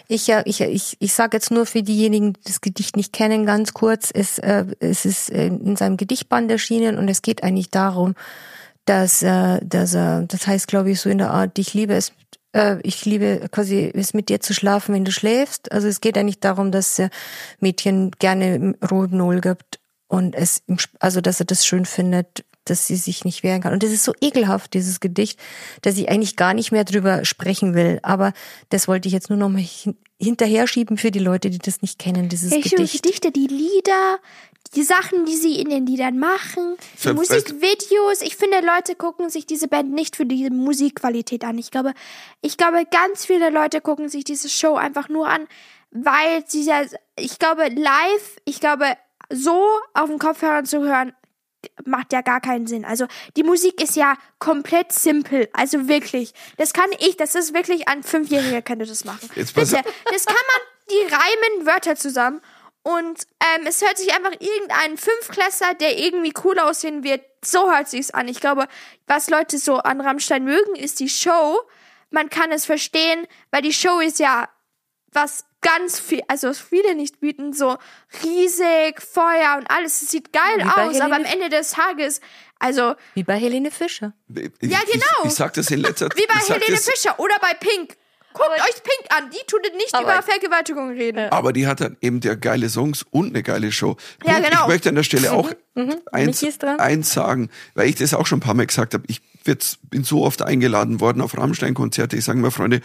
Ich, ja, ich, ich, ich sage jetzt nur für diejenigen, die das Gedicht nicht kennen, ganz kurz. Es, äh, es ist äh, in seinem Gedichtband erschienen und es geht eigentlich darum, dass, äh, dass er, das heißt, glaube ich, so in der Art, ich liebe es, äh, ich liebe quasi es mit dir zu schlafen, wenn du schläfst. Also es geht eigentlich darum, dass äh, Mädchen gerne Rohypnol gibt und es, also dass er das schön findet, dass sie sich nicht wehren kann. Und das ist so ekelhaft, dieses Gedicht, dass ich eigentlich gar nicht mehr drüber sprechen will. Aber das wollte ich jetzt nur noch mal hin hinterher schieben für die Leute, die das nicht kennen, dieses Ich Gedicht. Gedichte, die Lieder, die Sachen, die sie in den Liedern machen, die Musikvideos. Ich finde, Leute gucken sich diese Band nicht für die Musikqualität an. Ich glaube, ich glaube, ganz viele Leute gucken sich diese Show einfach nur an, weil sie ja, ich glaube, live, ich glaube, so auf dem Kopfhörer zu hören, macht ja gar keinen Sinn. Also die Musik ist ja komplett simpel. Also wirklich. Das kann ich, das ist wirklich ein Fünfjähriger könnte das machen. Jetzt Bitte. Das kann man, die reimen Wörter zusammen und ähm, es hört sich einfach irgendein Fünfklässler, der irgendwie cool aussehen wird, so hört sich's an. Ich glaube, was Leute so an Rammstein mögen, ist die Show. Man kann es verstehen, weil die Show ist ja was ganz viel, also was viele nicht bieten, so riesig, Feuer und alles. Es sieht geil aus, aber am Helene- Ende des Tages, also Wie bei Helene Fischer. Ich, Ja, genau. Ich, ich sag das in letzter wie bei ich sag Helene das, Fischer oder bei Pink. Guckt euch Pink an, die tut nicht Aber- über Vergewaltigung reden. Aber die hat dann eben der geile Songs und eine geile Show. Ja, Und genau. Ich möchte an der Stelle auch eins, Michi ist dran. eins sagen, weil ich das auch schon ein paar Mal gesagt habe. Ich wird's, bin so oft eingeladen worden auf Rammstein-Konzerte. Ich sage mir, Freunde,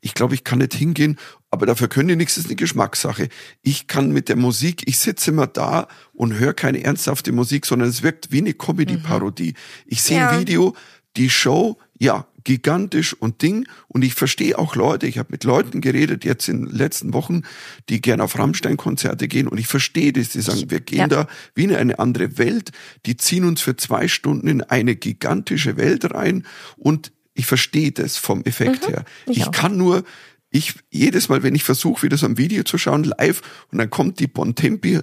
ich glaube, ich kann nicht hingehen, aber dafür können die nichts, das ist eine Geschmackssache. Ich kann mit der Musik, ich sitze immer da und höre keine ernsthafte Musik, sondern es wirkt wie eine Comedy-Parodie. Ich sehe Ja. ein Video, die Show, ja, gigantisch und Ding. Und ich verstehe auch Leute, ich habe mit Leuten geredet jetzt in den letzten Wochen, die gerne auf Rammstein-Konzerte gehen. Und ich verstehe das, die sagen, wir gehen Ja. da wie in eine andere Welt. Die ziehen uns für zwei Stunden in eine gigantische Welt rein. Und ich verstehe das vom Effekt her. Mhm. ich Ich auch. kann nur, ich jedes Mal, wenn ich versuche, wieder so ein Video zu schauen, live, und dann kommt die Bontempi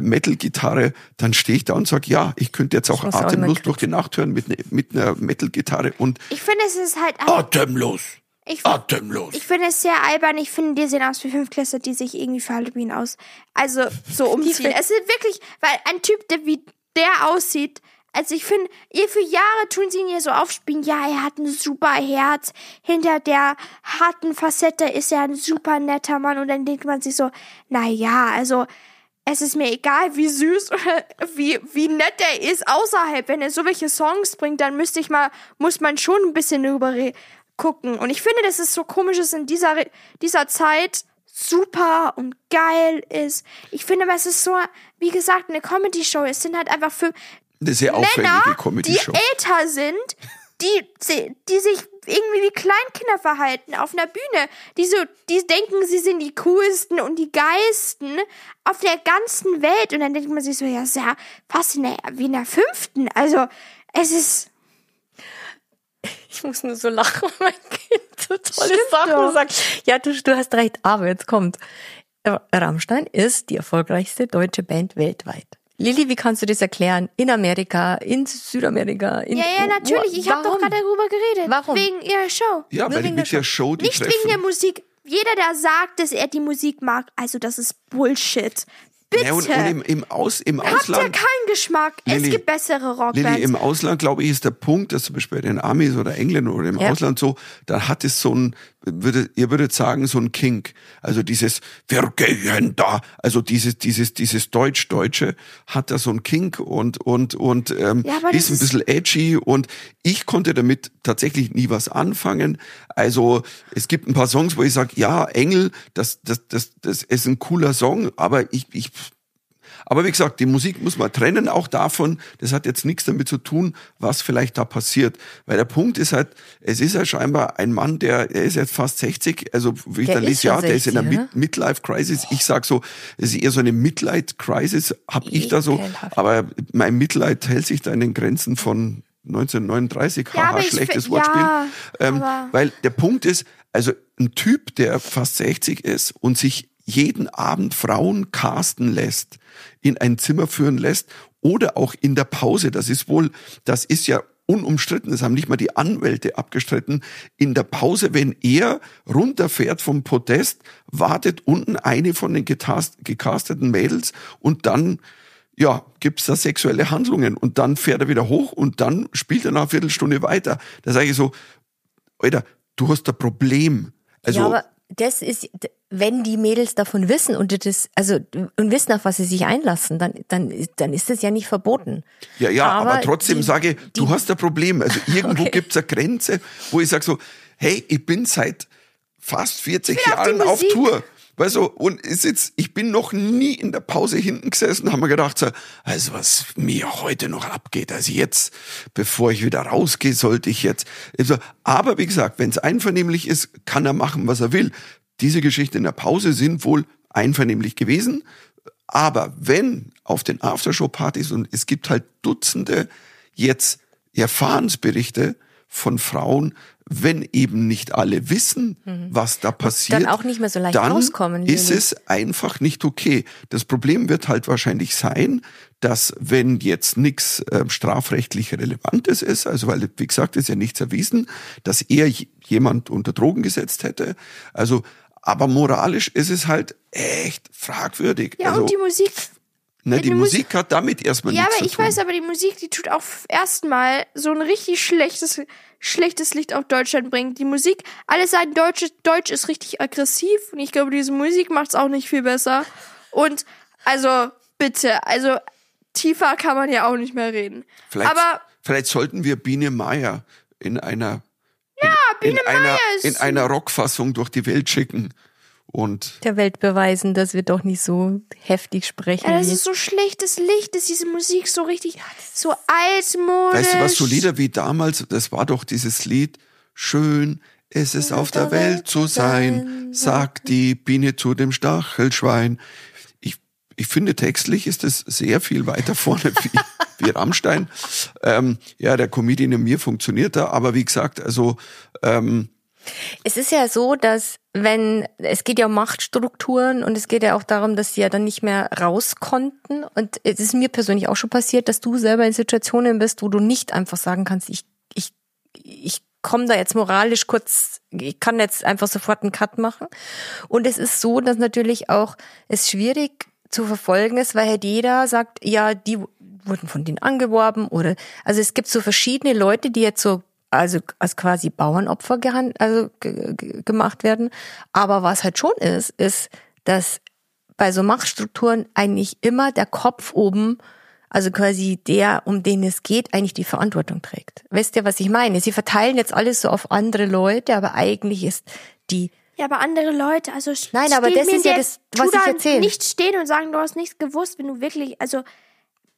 Metal-Gitarre, dann stehe ich da und sage, ja, ich könnte jetzt auch auch atemlos kritzeln. durch die Nacht hören mit, ne, mit einer Metal-Gitarre und Ich finde, es ist halt. Atemlos, Ich, atemlos. ich finde es sehr albern. Ich finde, die sehen aus wie Fünfklässler, die sich irgendwie für Halloween aus. Also so umziehen. es ist wirklich, weil ein Typ, der wie der aussieht. Also ich finde, ihr für Jahre tun sie ihn hier so aufspielen. Ja, er hat ein super Herz. Hinter der harten Facette ist er ein super netter Mann. Und dann denkt man sich so, na ja, also es ist mir egal, wie süß oder wie, wie nett er ist außerhalb. Wenn er so welche Songs bringt, dann müsste ich mal, muss man schon ein bisschen darüber re- gucken. Und ich finde, dass es so komisch ist in dieser, dieser Zeit super und geil ist. Ich finde, es ist so, wie gesagt, eine Comedy-Show. Es sind halt einfach für Männer, die älter sind, die, die sich irgendwie wie Kleinkinder verhalten auf einer Bühne. Die so, die denken, sie sind die coolsten und die geilsten auf der ganzen Welt. Und dann denkt man sich so, ja, ja fast in der, wie in der fünften. Also, es ist, Ich muss nur so lachen, weil mein Kind so tolle Stimmt Sachen doch. sagt. Ja, du, du hast recht, aber jetzt kommt. Rammstein ist die erfolgreichste deutsche Band weltweit. Lilly, wie kannst du das erklären? In Amerika, in Südamerika, in Ja, ja, natürlich. Ich habe doch Warum? gerade darüber geredet. Warum? Wegen ihrer Show. Ja, Nur weil wegen mit der Show die Nicht treffen. wegen der Musik. Jeder, der sagt, dass er die Musik mag, also das ist Bullshit. Bitte. ja, und, und im, im, Aus, im Habt ihr Ausland. keinen Geschmack? es Lilly, gibt bessere Lilly, Rockbands. im Ausland, glaube ich, ist der Punkt, dass zum Beispiel bei den Amis oder Engländern oder im Ja. Ausland so, da hat es so ein, würde, ihr würdet sagen, so ein Kink. Also dieses, wir gehen da, also dieses, dieses, dieses Deutsch-Deutsche hat da so ein Kink und, und, und, ähm, Ja, ist ein bisschen edgy und ich konnte damit tatsächlich nie was anfangen. Also, es gibt ein paar Songs, wo ich sage, ja, Engel, das, das, das, das ist ein cooler Song, aber ich, ich, aber wie gesagt, die Musik muss man trennen auch davon. Das hat jetzt nichts damit zu tun, was vielleicht da passiert. Weil der Punkt ist halt, es ist ja scheinbar ein Mann, der, er ist jetzt fast 60, also wie ich Der ist lese, ja, schon der ist in 60, einer Midlife-Crisis. Ich sag so, es ist eher so eine Midlife-Crisis, hab ich da so. Aber mein Mitleid hält sich da in den Grenzen von 1939, Ja, haha, schlechtes Wortspiel. ja, ähm, weil der Punkt ist, also ein Typ, der fast 60 ist und sich jeden Abend Frauen casten lässt, in ein Zimmer führen lässt oder auch in der Pause, das ist wohl, das ist ja unumstritten, das haben nicht mal die Anwälte abgestritten, in der Pause, wenn er runterfährt vom Podest, wartet unten eine von den gecasteten Mädels und dann ja, gibt's da sexuelle Handlungen und dann fährt er wieder hoch und dann spielt er nach einer Viertelstunde weiter. Da sage ich so, Alter, du hast ein Problem. Also, ja, das ist, wenn die Mädels davon wissen und das, also und wissen, auf was sie sich einlassen, dann, dann, dann ist das ja nicht verboten. ja, ja, aber, trotzdem die- sage, du die- hast ein Problem. Also irgendwo Okay. gibt's eine Grenze, wo ich sage so, hey, ich bin seit fast 40 will auf die Jahren auf Musik. Tour. Weißt du, und ist jetzt, ich bin noch nie in der Pause hinten gesessen, haben wir gedacht, so, also was mir heute noch abgeht, also jetzt, bevor ich wieder rausgehe, sollte ich jetzt. Also, aber wie gesagt, wenn es einvernehmlich ist, kann er machen, was er will. Diese Geschichten in der Pause sind wohl einvernehmlich gewesen. Aber wenn auf den Aftershow-Partys, und es gibt halt Dutzende jetzt Erfahrensberichte von Frauen, wenn eben nicht alle wissen, was da passiert, Mhm. auch nicht mehr so leicht dann rauskommen, ist es einfach nicht okay. Das Problem wird halt wahrscheinlich sein, dass wenn jetzt nichts äh, strafrechtlich Relevantes ist, also weil, wie gesagt, ist ja nichts erwiesen, dass er jemand unter Drogen gesetzt hätte. Also, aber moralisch ist es halt echt fragwürdig. ja, also, und die Musik. Ne, die, die Musik hat damit erstmal Ja, nichts aber zu ich tun. weiß, aber die Musik, die tut auch erstmal so ein richtig schlechtes, schlechtes Licht auf Deutschland bringen. Die Musik, alle sagen, Deutsch, ist- Deutsch ist richtig aggressiv und ich glaube, diese Musik macht's auch nicht viel besser. Und also, bitte, also tiefer kann man ja auch nicht mehr reden. Vielleicht, aber vielleicht sollten wir Biene Meier in einer ja, Biene in einer, Meier ist in einer Rockfassung durch die Welt schicken. Und Der Welt beweisen, dass wir doch nicht so heftig sprechen. Ja, das ist so schlechtes Licht, dass diese Musik so richtig so altmodisch. weißt du was, so Lieder wie damals, das war doch dieses Lied, schön ist es auf der Welt zu sein, sagt die Biene zu dem Stachelschwein. Ich, ich finde, textlich ist es sehr viel weiter vorne wie, wie Rammstein. Ähm, ja, der Comedian in mir funktioniert da, aber wie gesagt, also ähm, Es ist ja so, dass wenn, es geht ja um Machtstrukturen und es geht ja auch darum, dass sie ja dann nicht mehr raus konnten. Und es ist mir persönlich auch schon passiert, dass du selber in Situationen bist, wo du nicht einfach sagen kannst, ich, ich, ich komme da jetzt moralisch kurz, ich kann jetzt einfach sofort einen Cut machen. Und es ist so, dass natürlich auch es schwierig zu verfolgen ist, weil halt jeder sagt, ja, die wurden von denen angeworben oder, also es gibt so verschiedene Leute, die jetzt so also als quasi Bauernopfer gehan also ge ge gemacht werden. Aber was halt schon ist, ist, dass bei so Machtstrukturen eigentlich immer der Kopf oben, also quasi der, um den es geht, eigentlich die Verantwortung trägt. Weißt ihr, was ich meine? Sie verteilen jetzt alles so auf andere Leute, aber eigentlich ist die Ja, aber andere Leute, also Nein, aber das ist ja das, was ich erzähle. Nicht stehen und sagen, du hast nichts gewusst, wenn du wirklich, also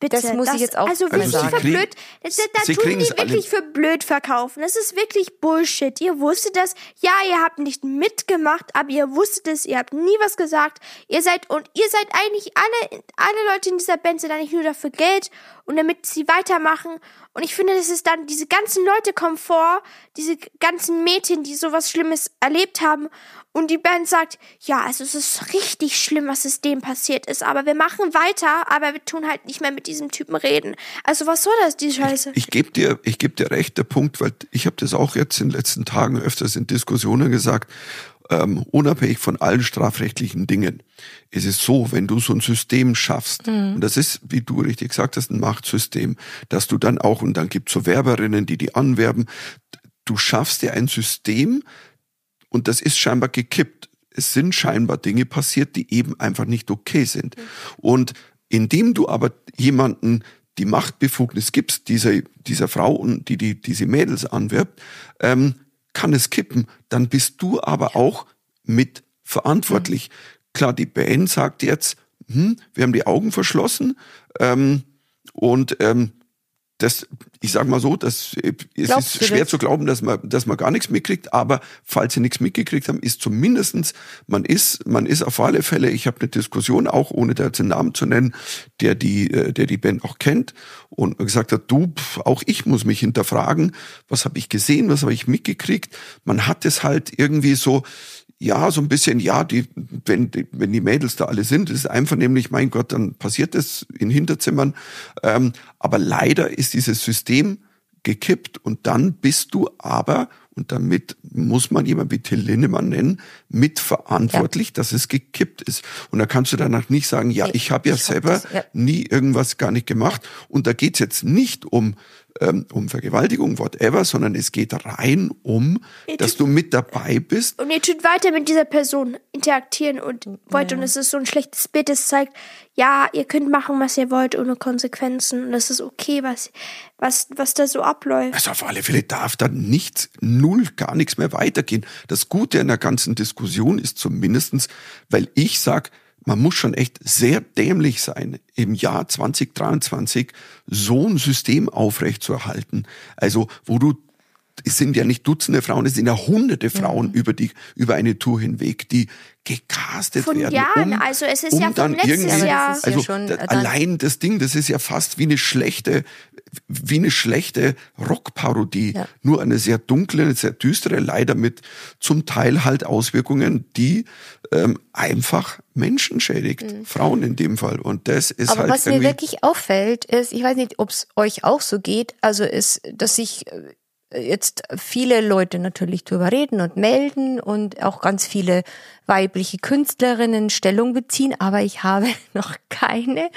bitte. Das muss ich jetzt auch Also wirklich sagen. für Sie kriegen- blöd. Das, da Sie tun die alle- wirklich für blöd verkaufen. Das ist wirklich Bullshit. Ihr wusstet das. Ja, ihr habt nicht mitgemacht, aber ihr wusstet es. Ihr habt nie was gesagt. Ihr seid und ihr seid eigentlich alle, alle Leute in dieser Band sind eigentlich nur dafür Geld und damit sie weitermachen. Und ich finde, das ist dann, diese ganzen Leute kommen vor, diese ganzen Mädchen, die sowas Schlimmes erlebt haben. Und die Band sagt, ja, also es ist richtig schlimm, was es dem passiert ist, aber wir machen weiter, aber wir tun halt nicht mehr mit diesem Typen reden. Also was soll das, die Scheiße? Ich gebe dir, ich geb dir recht, der Punkt, weil ich habe das auch jetzt in den letzten Tagen öfters in Diskussionen gesagt, ähm, unabhängig von allen strafrechtlichen Dingen. Es ist so, wenn du so ein System schaffst, und das ist, wie du richtig gesagt hast, ein Machtsystem, dass du dann auch, und dann gibt's so Werberinnen, die die anwerben, du schaffst dir ein System, und das ist scheinbar gekippt. Es sind scheinbar Dinge passiert, die eben einfach nicht okay sind. Und indem du aber jemanden die Machtbefugnis gibst, dieser, dieser Frau und die, die diese Mädels anwirbt, ähm, kann es kippen. Dann bist du aber auch mit verantwortlich. Klar, die Band sagt jetzt, hm, wir haben die Augen verschlossen ähm, und ähm, das, ich sag mal so, das, es Glaubst ist schwer das? zu glauben, dass man, dass man gar nichts mitkriegt, aber falls sie nichts mitgekriegt haben, ist zumindestens man ist, man ist auf alle Fälle, ich habe eine Diskussion auch, ohne da jetzt den Namen zu nennen, der die, äh, der die Band auch kennt und gesagt hat, du, auch ich muss mich hinterfragen, was habe ich gesehen, was habe ich mitgekriegt. Man hat es halt irgendwie so, ja, so ein bisschen, ja, die, wenn, die, wenn die Mädels da alle sind, ist einvernehmlich, mein Gott, dann passiert das in Hinterzimmern. Ähm, aber leider ist dieses System gekippt und dann bist du aber, und damit muss man jemand wie Till Lindemann nennen, mitverantwortlich, dass es gekippt ist. Und da kannst du danach nicht sagen, ja, Nee, ich habe ja ich hab selber das, ja. nie irgendwas gar nicht gemacht. Und da geht's jetzt nicht um, ähm, um Vergewaltigung, whatever, sondern es geht rein um, dass du mit dabei bist Und ihr tut weiter mit dieser Person interagieren und wollt und es ist so ein schlechtes Bild, es zeigt, ja, ihr könnt machen, was ihr wollt, ohne Konsequenzen und es ist okay, was, was, was da so abläuft. Also auf alle Fälle darf da nichts, null, gar nichts mehr weitergehen. Das Gute an der ganzen Diskussion ist zumindestens, weil ich sag, man muss schon echt sehr dämlich sein, im Jahr 2023 so ein System aufrechtzuerhalten. Also, wo du es sind ja nicht Dutzende Frauen, es sind ja hunderte Frauen über die über eine Tour hinweg, die gecastet Von werden. Jahren, um, also es ist um ja von dann letztes irgendwie, Jahr. ist ja also schon, da- allein das Ding, das ist ja fast wie eine schlechte, wie eine schlechte Rockparodie. Ja. Nur eine sehr dunkle, eine sehr düstere, leider mit zum Teil halt Auswirkungen, die ähm, einfach Menschen schädigt. Frauen in dem Fall. Und das ist Mhm. Aber halt was mir wirklich auffällt, ist, ich weiß nicht, ob es euch auch so geht, also ist, dass sich äh, jetzt viele Leute natürlich drüber reden und melden und auch ganz viele weibliche Künstlerinnen Stellung beziehen, aber ich habe noch keine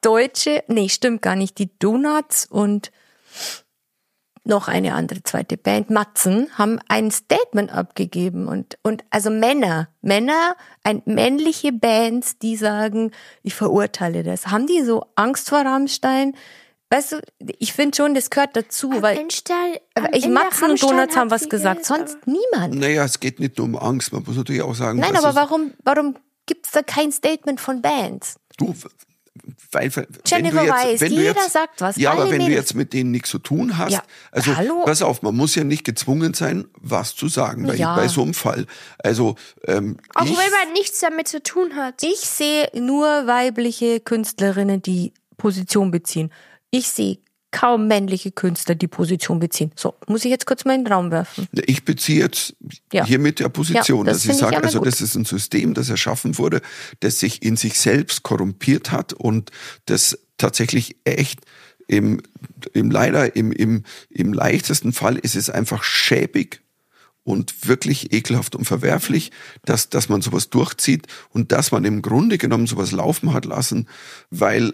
deutsche, nee, stimmt gar nicht, die Donuts und noch eine andere zweite Band, Matzen, haben ein Statement abgegeben und, und also Männer, Männer, ein, männliche Bands, die sagen, ich verurteile das. Haben die so Angst vor Rammstein? Weißt du, ich finde schon, das gehört dazu, weil Rammstein- aber am ich Matzen und Donuts haben was gesagt, sonst niemand. Naja, es geht nicht nur um Angst, man muss natürlich auch sagen, Nein, aber es, warum, warum gibt's da kein Statement von Bands? du, weil, wenn Jennifer du jetzt, Weiss, wenn du jeder jetzt, sagt was, Ja, aber wenn du jetzt mit denen nichts zu tun hast, Ja, also hallo? pass auf, man muss ja nicht gezwungen sein, was zu sagen bei, Ja. bei so einem Fall. Also ähm, Auch ich, wenn man nichts damit zu tun hat. Ich sehe nur weibliche Künstlerinnen, die Position beziehen. Ich sehe kaum männliche Künstler, die Position beziehen. So, muss ich jetzt kurz mal in den Raum werfen. Ich beziehe jetzt Ja. hier mit der Position, Ja, das dass ich finde ich sage, also gut. das ist ein System, das erschaffen wurde, das sich in sich selbst korrumpiert hat und das tatsächlich echt im, im leider im, im, im leichtesten Fall ist es einfach schäbig und wirklich ekelhaft und verwerflich, dass, dass man sowas durchzieht und dass man im Grunde genommen sowas laufen hat lassen, weil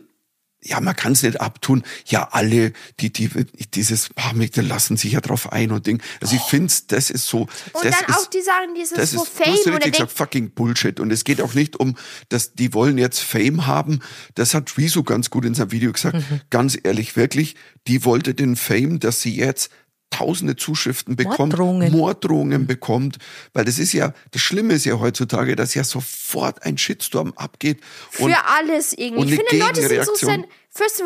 ja, man kann es nicht abtun. Ja, alle, die, die, dieses paar Mädchen lassen sich ja drauf ein und Ding. Also ich finde, das ist so. Und das dann ist, auch die sagen, dieses das so ist, du Fame hast oder richtig denk, gesagt, fucking Bullshit. Und es geht auch nicht um, dass die wollen jetzt Fame haben. Das hat Rezo ganz gut in seinem Video gesagt. Mhm. Ganz ehrlich, wirklich, die wollte den Fame, dass sie jetzt tausende Zuschriften bekommt, Morddrohungen. Morddrohungen bekommt, weil das ist ja, das Schlimme ist ja heutzutage, dass ja sofort ein Shitstorm abgeht. Und Für alles irgendwie. und Ich finde, Leute sind so sen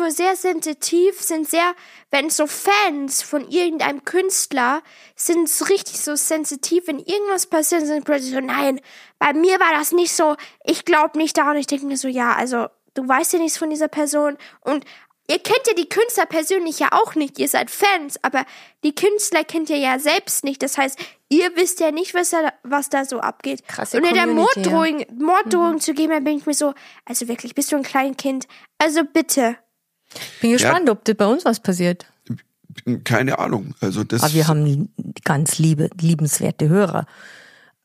all, sehr sensitiv, sind sehr, wenn so Fans von irgendeinem Künstler sind so richtig so sensitiv, wenn irgendwas passiert, sind plötzlich so, nein, bei mir war das nicht so, ich glaube nicht daran. Ich denke mir so, ja, also du weißt ja nichts von dieser Person und Ihr kennt ja die Künstler persönlich ja auch nicht, ihr seid Fans, aber die Künstler kennt ihr ja selbst nicht. Das heißt, ihr wisst ja nicht, was da, was da so abgeht. Krasse Und in der ja. Morddrohung, Morddrohung zu geben, dann bin ich mir so, also wirklich, bist du ein Kleinkind? Also bitte. Bin gespannt, ob das bei uns was passiert. keine Ahnung. Also das. Aber wir haben ganz liebe, liebenswerte Hörer.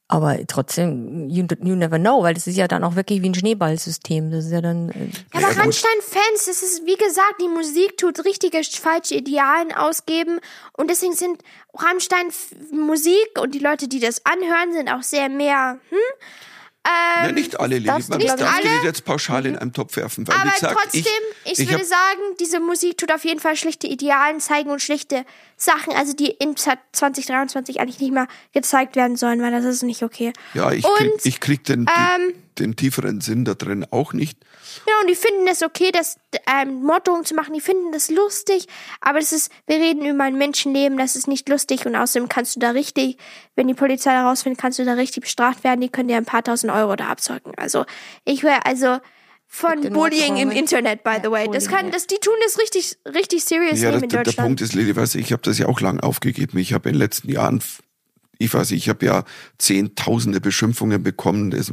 Aber trotzdem, you, you never know, weil das ist ja dann auch wirklich wie ein Schneeballsystem. Das ist ja dann. äh, Ja, Ja, aber. Rammstein-Fans, das ist, wie gesagt, die Musik tut richtige falsche Idealen ausgeben. Und deswegen sind Rammstein-Musik und die Leute, die das anhören, sind auch sehr mehr, hm? Nein, nicht alle, Lili. Man ich, alle. nicht jetzt pauschal in einem Topf werfen. Weil, Aber gesagt, trotzdem, ich, ich würde hab- sagen, diese Musik tut auf jeden Fall schlechte Idealen zeigen und schlechte Sachen, also die in 2023 eigentlich nicht mehr gezeigt werden sollen, weil das ist nicht okay. Ja, ich und, krieg, ich krieg den, ähm, den tieferen Sinn da drin auch nicht. Genau, und die finden es okay, das ähm, Morddrohungen zu machen. Die finden das lustig, aber das ist, wir reden über ein Menschenleben, das ist nicht lustig und außerdem kannst du da richtig, wenn die Polizei herausfindet, kannst du da richtig bestraft werden. Die können dir ein paar tausend Euro da abzocken. Also ich höre also von Bullying im. Internet, by the way. Das kann, das, die tun das richtig, richtig serious Ja, das, in der, der Deutschland. Punkt ist, Lili, weißt du, ich habe das ja auch lang aufgegeben. Ich habe in den letzten Jahren, ich weiß nicht, ich habe ja zehntausende Beschimpfungen bekommen. Das,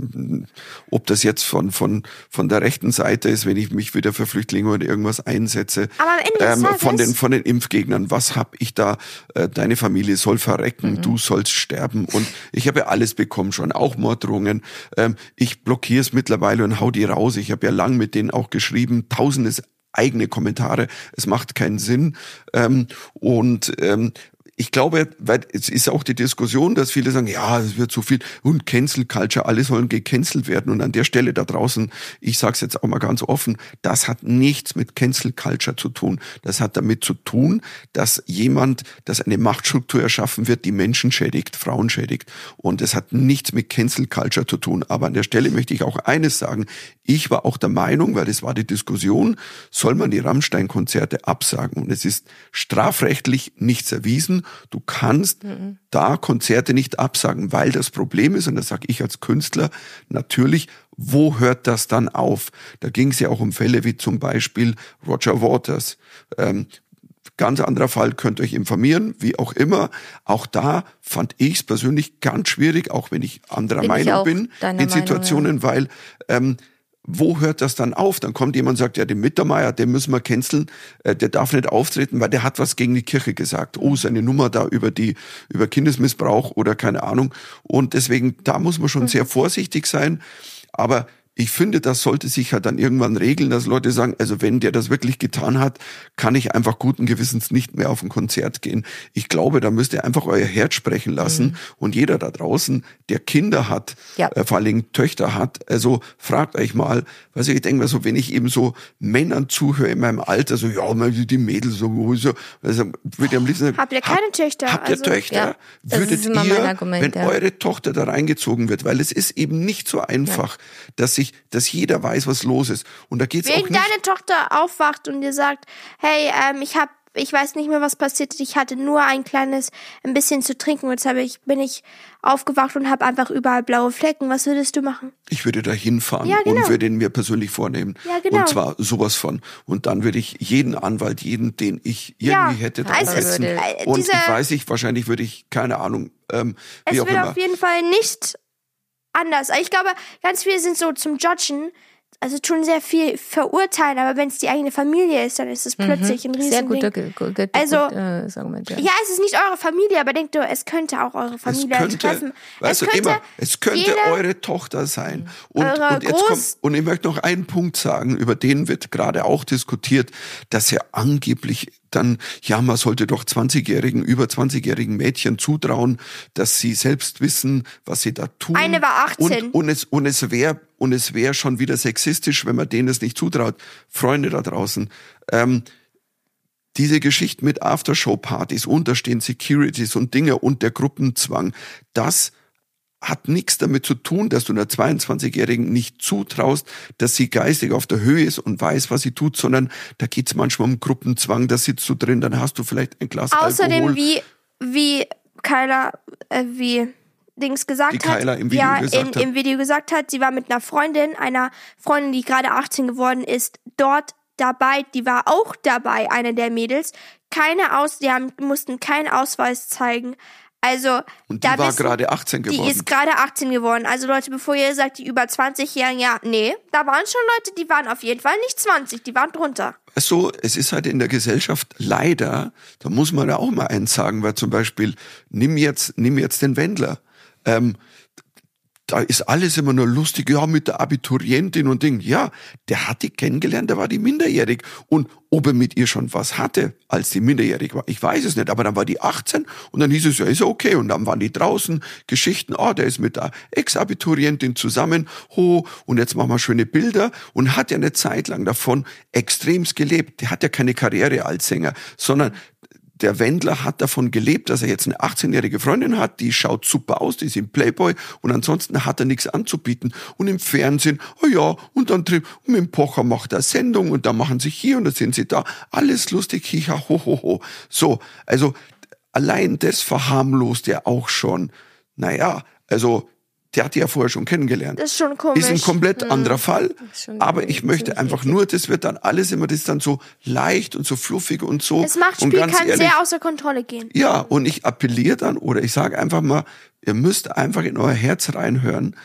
ob das jetzt von, von, von der rechten Seite ist, wenn ich mich wieder für Flüchtlinge oder irgendwas einsetze. Aber ähm, von den, von den Impfgegnern, was hab ich da? Äh, deine Familie soll verrecken, du sollst sterben. Und ich habe ja alles bekommen schon, auch Morddrohungen. Ähm, ich blockiere es mittlerweile und hau die raus. Ich habe ja lang mit denen auch geschrieben, tausendes eigene Kommentare. Es macht keinen Sinn. Ähm, und ähm, ich glaube, weil es ist auch die Diskussion, dass viele sagen, ja, es wird so viel und Cancel Culture, alle sollen gecancelt werden. Und an der Stelle da draußen, ich sage es jetzt auch mal ganz offen, das hat nichts mit Cancel Culture zu tun. Das hat damit zu tun, dass jemand, dass eine Machtstruktur erschaffen wird, die Menschen schädigt, Frauen schädigt. Und es hat nichts mit Cancel Culture zu tun. Aber an der Stelle möchte ich auch eines sagen. Ich war auch der Meinung, weil das war die Diskussion, soll man die Rammstein-Konzerte absagen. Und es ist strafrechtlich nichts erwiesen. Du kannst da Konzerte nicht absagen, weil das Problem ist, und das sage ich als Künstler, natürlich, wo hört das dann auf? Da ging es ja auch um Fälle wie zum Beispiel Roger Waters. Ähm, Ganz anderer Fall, könnt ihr euch informieren, wie auch immer. Auch da fand ich es persönlich ganz schwierig, auch wenn ich anderer Bin ich Meinung auch bin, in Meinung, Situationen, weil ähm, wo hört das dann auf? Dann kommt jemand und sagt, ja, den Mittermeier, den müssen wir canceln, äh, der darf nicht auftreten, weil der hat was gegen die Kirche gesagt. Oh, seine Nummer da über die, über Kindesmissbrauch oder keine Ahnung. Und deswegen, da muss man schon sehr vorsichtig sein. Aber ich finde, das sollte sich halt dann irgendwann regeln, dass Leute sagen, also wenn der das wirklich getan hat, kann ich einfach guten Gewissens nicht mehr auf ein Konzert gehen. Ich glaube, da müsst ihr einfach euer Herz sprechen lassen und jeder da draußen, der Kinder hat, Ja. äh, vor allen Dingen Töchter hat, also fragt euch mal, was ich denke mal so, wenn ich eben so Männern zuhöre in meinem Alter, so, ja, die Mädels so, so also würde ich am liebsten sagen, Habt ihr keine hab- Töchter? Habt ihr Also, Töchter? ja, das Würdet ist immer ihr, mein Argument, wenn ja. eure Tochter da reingezogen wird, weil es ist eben nicht so einfach, dass sich, dass jeder weiß, was los ist. Und da geht's auch Wenn nicht. deine Tochter aufwacht und dir sagt, hey, ähm, ich hab, ich weiß nicht mehr, was passiert ist, ich hatte nur ein kleines, ein bisschen zu trinken jetzt habe ich, bin ich aufgewacht und habe einfach überall blaue Flecken. Was würdest du machen? Ich würde da hinfahren Ja, genau. und würde ihn mir persönlich vornehmen. Ja, genau. Und zwar sowas von. Und dann würde ich jeden Anwalt, jeden, den ich irgendwie Ja, hätte, also draufsetzen. äh, Und ich weiß nicht, wahrscheinlich würde ich, keine Ahnung, ähm, wie Es auch wird auf jeden Fall nicht anders. Ich glaube, ganz viele sind so zum Judgen, also tun sehr viel verurteilen, aber wenn es die eigene Familie ist, dann ist es plötzlich ein Mhm. Sehr guter, Ge- Ge- Ge- Also- gut, äh, Argument, ja. Ja, es ist nicht eure Familie, aber denkt du, es könnte auch eure es Familie könnte, treffen. weißt es du, könnte immer, es könnte eure Tochter sein. Und, Eure und jetzt Groß- kommt, und ich möchte noch einen Punkt sagen, über den wird gerade auch diskutiert, dass ja angeblich dann, ja, man sollte doch 20-jährigen, über 20-jährigen Mädchen zutrauen, dass sie selbst wissen, was sie da tun. Eine war 18. Und, und es, und es wäre, und es wäre schon wieder sexistisch, wenn man denen das nicht zutraut. Freunde da draußen, ähm, diese Geschichte mit Aftershow-Partys, unterstehen Securities und Dinge und der Gruppenzwang, das hat nichts damit zu tun, dass du einer 22-Jährigen nicht zutraust, dass sie geistig auf der Höhe ist und weiß, was sie tut, sondern da geht's manchmal um Gruppenzwang, da sitzt du drin, dann hast du vielleicht ein Glas Außerdem, Alkohol. wie, wie Kyla, äh, wie Dings gesagt Die hat, Kyla im Video ja, gesagt in, hat. im Video gesagt hat, sie war mit einer Freundin, einer Freundin, die gerade 18 geworden ist, dort dabei, die war auch dabei, eine der Mädels. Keine Aus, die haben, mussten keinen Ausweis zeigen. Also, Und die da war wissen- gerade 18 geworden. Die ist gerade 18 geworden. Also Leute, bevor ihr sagt, die über 20-Jährigen, ja, nee, da waren schon Leute, die waren auf jeden Fall nicht 20, die waren drunter. So, es ist halt in der Gesellschaft leider, da muss man ja auch mal eins sagen, weil zum Beispiel, nimm jetzt, nimm jetzt den Wendler. Ähm, da ist alles immer nur lustig, ja, mit der Abiturientin und Ding. Ja, der hat die kennengelernt, da war die minderjährig. Und ob er mit ihr schon was hatte, als die minderjährig war, ich weiß es nicht, aber dann war die 18 und dann hieß es, ja, ist okay. Und dann waren die draußen, Geschichten, ah, der ist mit der Ex-Abiturientin zusammen, ho, und jetzt machen wir schöne Bilder und hat ja eine Zeit lang davon extremst gelebt. Der hat ja keine Karriere als Sänger, sondern der Wendler hat davon gelebt, dass er jetzt eine 18-jährige Freundin hat, die schaut super aus, die ist im Playboy und ansonsten hat er nichts anzubieten. Und im Fernsehen, oh ja, und dann und mit dem Pocher macht er Sendung und dann machen sie hier und dann sind sie da. Alles lustig, hiha, ho, ho, ho. So, also allein das verharmlost er auch schon. Naja, also der hat die ja vorher schon kennengelernt. Das ist schon komisch. Ist ein komplett anderer Fall. Aber ich möchte einfach nur, das wird dann alles immer, das ist dann so leicht und so fluffig und so. Das Machtspiel kann ehrlich, sehr außer Kontrolle gehen. ja, und ich appelliere dann oder ich sage einfach mal, ihr müsst einfach in euer Herz reinhören.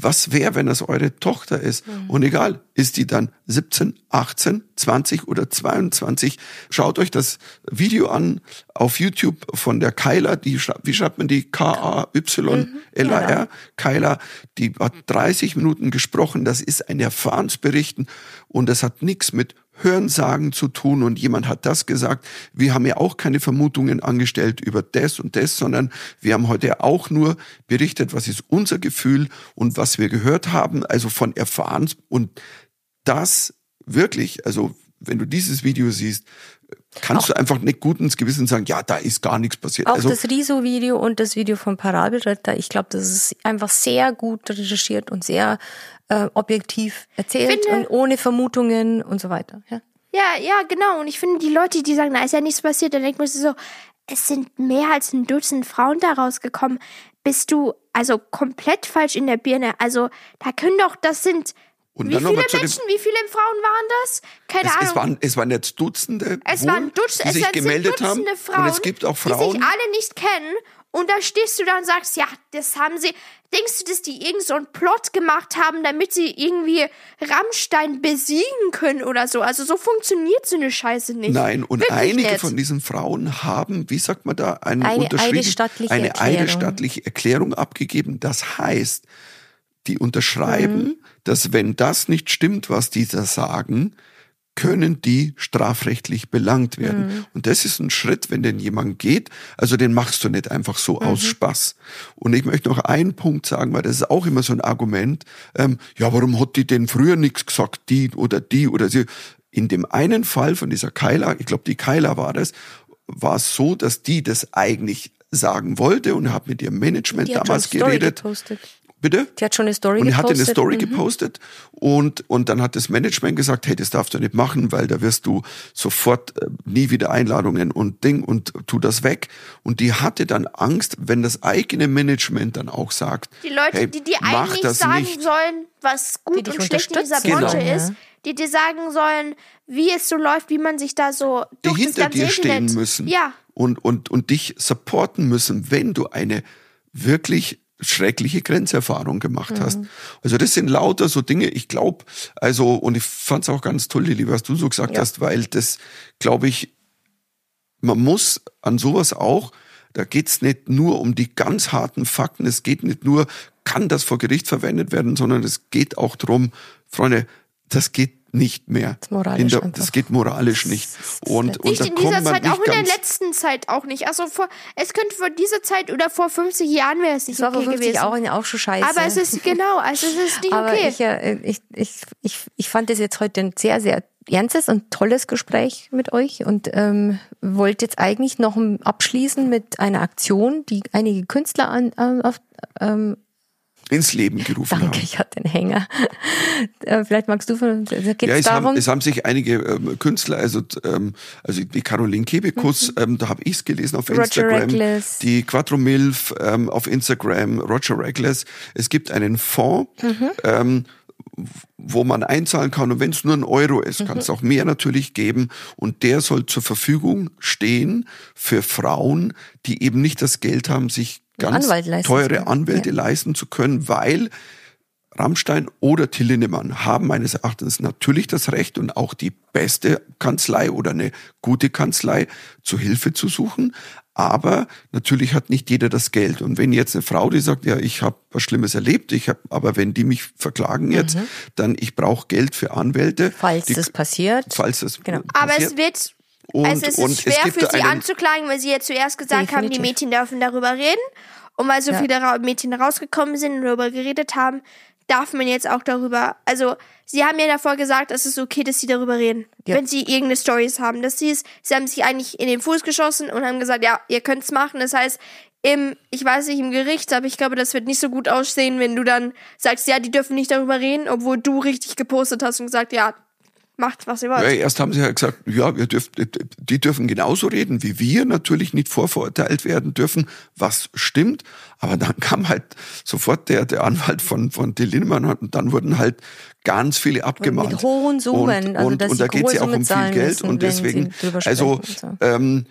Was wäre, wenn das eure Tochter ist? Und egal, ist die dann 17, 18, 20 oder 22? Schaut euch das Video an auf YouTube von der Kyla, die, schreibt- wie schreibt man die? K-A-Y-L-A-R. Kyla, die hat 30 Minuten gesprochen. Das ist ein Erfahrensberichten und das hat nichts mit Hörensagen zu tun und jemand hat das gesagt. Wir haben ja auch keine Vermutungen angestellt über das und das, sondern wir haben heute auch nur berichtet, was ist unser Gefühl und was wir gehört haben, also von Erfahrens und das wirklich, also wenn du dieses Video siehst, kannst du einfach nicht gut ins Gewissen sagen, ja, da ist gar nichts passiert. Auch also das Riso-Video und das Video von Parabelritter, ich glaube, das ist einfach sehr gut recherchiert und sehr äh, objektiv erzählt Finde- und ohne Vermutungen und so weiter. Ja. Ja, ja, genau. Und ich finde, die Leute, die sagen, da ist ja nichts passiert, dann denkt man sich so, es sind mehr als ein Dutzend Frauen da rausgekommen. Bist du also komplett falsch in der Birne? Also, da können doch, das sind, Und wie viele zu dem- Menschen, wie viele Frauen waren das? Keine es, Ahnung. es, waren, es waren jetzt Dutzende, Es wohl, waren Dutz, die es sich sind gemeldet haben. Dutzende Frauen, und es gibt auch die Frauen, sich alle nicht kennen. Und da stehst du da und sagst, ja, das haben sie. Denkst du, dass die irgend so einen Plot gemacht haben, damit sie irgendwie Rammstein besiegen können oder so? Also so funktioniert so eine Scheiße nicht. Nein, und Wirklich einige nicht. von diesen Frauen haben, wie sagt man da, einen Eine unterschrieben, eidesstattliche eine Erklärung. eidesstattliche Erklärung abgegeben. Das heißt, die unterschreiben, Mhm. dass wenn das nicht stimmt, was die da sagen, können die strafrechtlich belangt werden. Mhm. Und das ist ein Schritt, wenn denn jemand geht, also den machst du nicht einfach so aus Mhm. Spaß. Und ich möchte noch einen Punkt sagen, weil das ist auch immer so ein Argument, ähm, ja, warum hat die denn früher nichts gesagt, die oder die oder sie. In dem einen Fall von dieser Kyla, ich glaube, die Kyla war das, war es so, dass die das eigentlich sagen wollte und hat mit ihrem Management damals geredet. gepostet. Bitte? Die hat schon eine Story Und er gepostet. hatte eine Story mhm. gepostet und, und dann hat das Management gesagt, hey, das darfst du nicht machen, weil da wirst du sofort äh, nie wieder Einladungen und Ding und tu das weg. Und die hatte dann Angst, wenn das eigene Management dann auch sagt, Die Leute, hey, die dir eigentlich sagen nicht. sollen, was Die gut und schlecht in dieser Branche sollen, ist, die dir sagen sollen, wie es so läuft, wie man sich da so die durch hinter dir stehen Internet- müssen Ja, und, und, und dich supporten müssen, wenn du eine wirklich schreckliche Grenzerfahrung gemacht hast. Also das sind lauter so Dinge, ich glaube, also, und ich fand es auch ganz toll, Lili, was du so gesagt Ja. hast, weil das, glaube ich, man muss an sowas auch, da geht's nicht nur um die ganz harten Fakten, es geht nicht nur, kann das vor Gericht verwendet werden, sondern es geht auch drum, Freunde, das geht nicht mehr. Das moralisch in der, das geht moralisch nicht. Und, und Nicht da in dieser kommt man Zeit, auch in der letzten Zeit auch nicht. Also vor, es könnte vor dieser Zeit oder vor 50 Jahren wäre es nicht okay 50 gewesen. auch, auch schon scheiße. Aber es ist genau, also es ist nicht Aber okay. ich, äh, ich, ich, ich, ich fand das jetzt heute ein sehr, sehr ernstes und tolles Gespräch mit euch und ähm, wollte jetzt eigentlich noch abschließen mit einer Aktion, die einige Künstler an, an, auf, ähm, ins Leben gerufen danke, haben. ich hatte den Hänger. Äh, Vielleicht magst du von, Ja, es darum. haben, es haben sich einige ähm, Künstler, also ähm, also die Caroline Kebekus, ähm, da habe ich es gelesen auf Mhm. Roger Instagram, Reckless. die Quattro Milf ähm, auf Instagram, Roger Reckless. Es gibt einen Fonds, Mhm. ähm, wo man einzahlen kann und wenn es nur ein Euro ist, kann Mhm. es auch mehr natürlich geben und der soll zur Verfügung stehen für Frauen, die eben nicht das Geld haben, sich ganz Anwalt leisten zu teure. Anwälte leisten zu können, weil Rammstein oder Till Lindemann haben meines Erachtens natürlich das Recht und auch die beste Kanzlei oder eine gute Kanzlei zu Hilfe zu suchen. Aber natürlich hat nicht jeder das Geld. Und wenn jetzt eine Frau, die sagt, ja, ich habe was Schlimmes erlebt, ich habe, aber wenn die mich verklagen jetzt, dann ich brauche Geld für Anwälte. Mhm. falls die, das passiert. falls das Genau. Aber passiert. es wird, Und- also es ist es schwer gibt für sie anzuklagen, weil sie ja zuerst gesagt haben, die Definitiv. Mädchen dürfen darüber reden. Und weil so Ja. viele Mädchen rausgekommen sind und darüber geredet haben, darf man jetzt auch darüber, also sie haben ja davor gesagt, es ist okay, dass sie darüber reden, Ja. wenn sie irgendeine Stories haben. Das hieß, sie haben sich eigentlich in den Fuß geschossen und haben gesagt, ja, ihr könnt's machen. Das heißt, im, ich weiß nicht, im Gericht, aber ich glaube, das wird nicht so gut aussehen, wenn du dann sagst, ja, die dürfen nicht darüber reden, obwohl du richtig gepostet hast und gesagt, ja, macht, was ihr wollt. Ja, erst haben sie ja gesagt, ja, wir dürfen, die dürfen genauso reden wie wir, natürlich nicht vorverurteilt werden dürfen, was stimmt. Aber dann kam halt sofort der, der Anwalt von, von Till Lindemann und dann wurden halt ganz viele abgemahnt. mit hohen Summen, Und, also und, und da geht es ja auch um viel Geld und müssen, wenn deswegen, also, und so. ähm,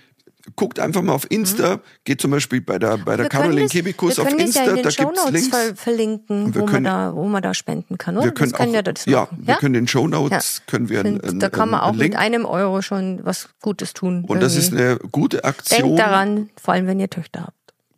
guckt einfach mal auf Insta, geht zum Beispiel bei der, bei der Caroline wir auf Insta, ja in da gibt's Shownotes Links. ver verlinken, Wir wo, können- man da, wo man da spenden kann, oder? Wir können das können auch, wir das ja, wir können in den Shownotes Ja. können wir Find, einen, da kann man einen auch mit einem Euro schon was Gutes tun. und das ist irgendwie. eine gute Aktion. Denkt daran, vor allem wenn ihr Töchter habt.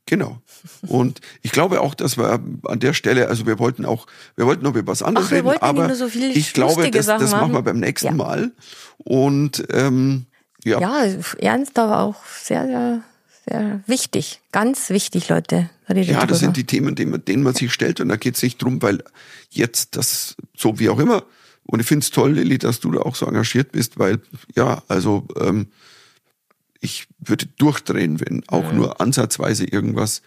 Genau. Und ich glaube auch, dass wir an der Stelle, also wir wollten auch, wir wollten noch über was anderes Ach, wir reden, wollten aber nur so ich glaube, das, das machen wir beim nächsten Ja. Mal. Und ähm, ja, Ja, ernst, aber auch sehr, sehr, sehr wichtig. Ganz wichtig, Leute. Redet ja, das drüber. sind die Themen, denen man, denen man sich stellt. Und da geht es nicht drum, weil jetzt das, so wie auch immer, und ich finde es toll, Lilly, dass du da auch so engagiert bist, weil, ja, also ähm, ich würde durchdrehen, wenn auch nur ansatzweise irgendwas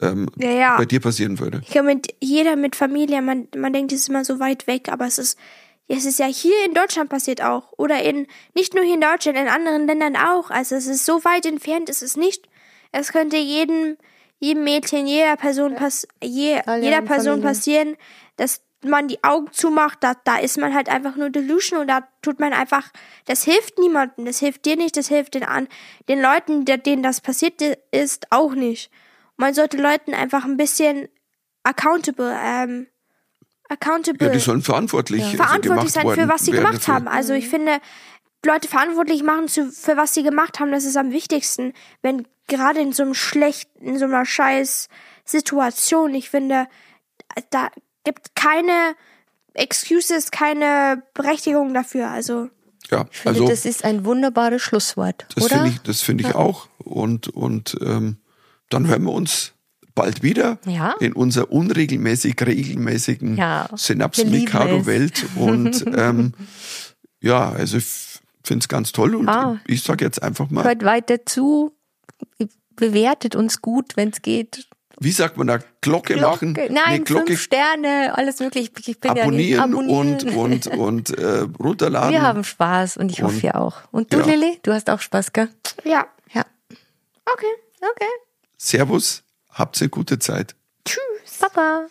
ähm, Ja, ja. bei dir passieren würde. Ich glaube, mit, jeder mit Familie, man, man denkt, es ist immer so weit weg, aber es ist, es ist ja hier in Deutschland passiert auch. Oder in, nicht nur hier in Deutschland, in anderen Ländern auch. Also es ist so weit entfernt, ist es nicht. Es könnte jedem, jedem Mädchen, jeder Person, pass, je, jeder Person passieren, dass man die Augen zumacht, da, da ist man halt einfach nur delusion und da tut man einfach, das hilft niemandem, das hilft dir nicht, das hilft den an, den Leuten, denen das passiert ist, auch nicht. Man sollte Leuten einfach ein bisschen accountable, ähm, accountable, Ja, die sollen verantwortlich, also verantwortlich sein für was sie gemacht dafür. haben. Also ich finde, Leute verantwortlich machen zu, für was sie gemacht haben, das ist am wichtigsten. Wenn gerade in so einem schlechten, in so einer scheiß Situation, ich finde, da gibt keine Excuses, keine Berechtigung dafür. Also Ja, Ich finde, also das ist ein wunderbares Schlusswort, das oder? finde ich, das finde ich auch. Und und ähm, dann hören wir uns bald wieder Ja. in unserer unregelmäßig regelmäßigen Ja, Synapsen wir lieben Mikado es. Welt. Und ähm, ja, also ich finde es ganz toll und Ah. ich sage jetzt einfach mal, Hört weiter zu, bewertet uns gut, wenn es geht. wie sagt man da, Glocke, machen? Glocke, Nee, nein, Glocke fünf Sterne, alles möglich. Ich bin abonnieren, ja und und und äh, runterladen. Wir haben Spaß und ich hoffe, ihr auch. Und du, ja. Lilly, du hast auch Spaß, gell? ja, Ja. okay. Okay. Servus, habt eine gute Zeit. Tschüss. Papa.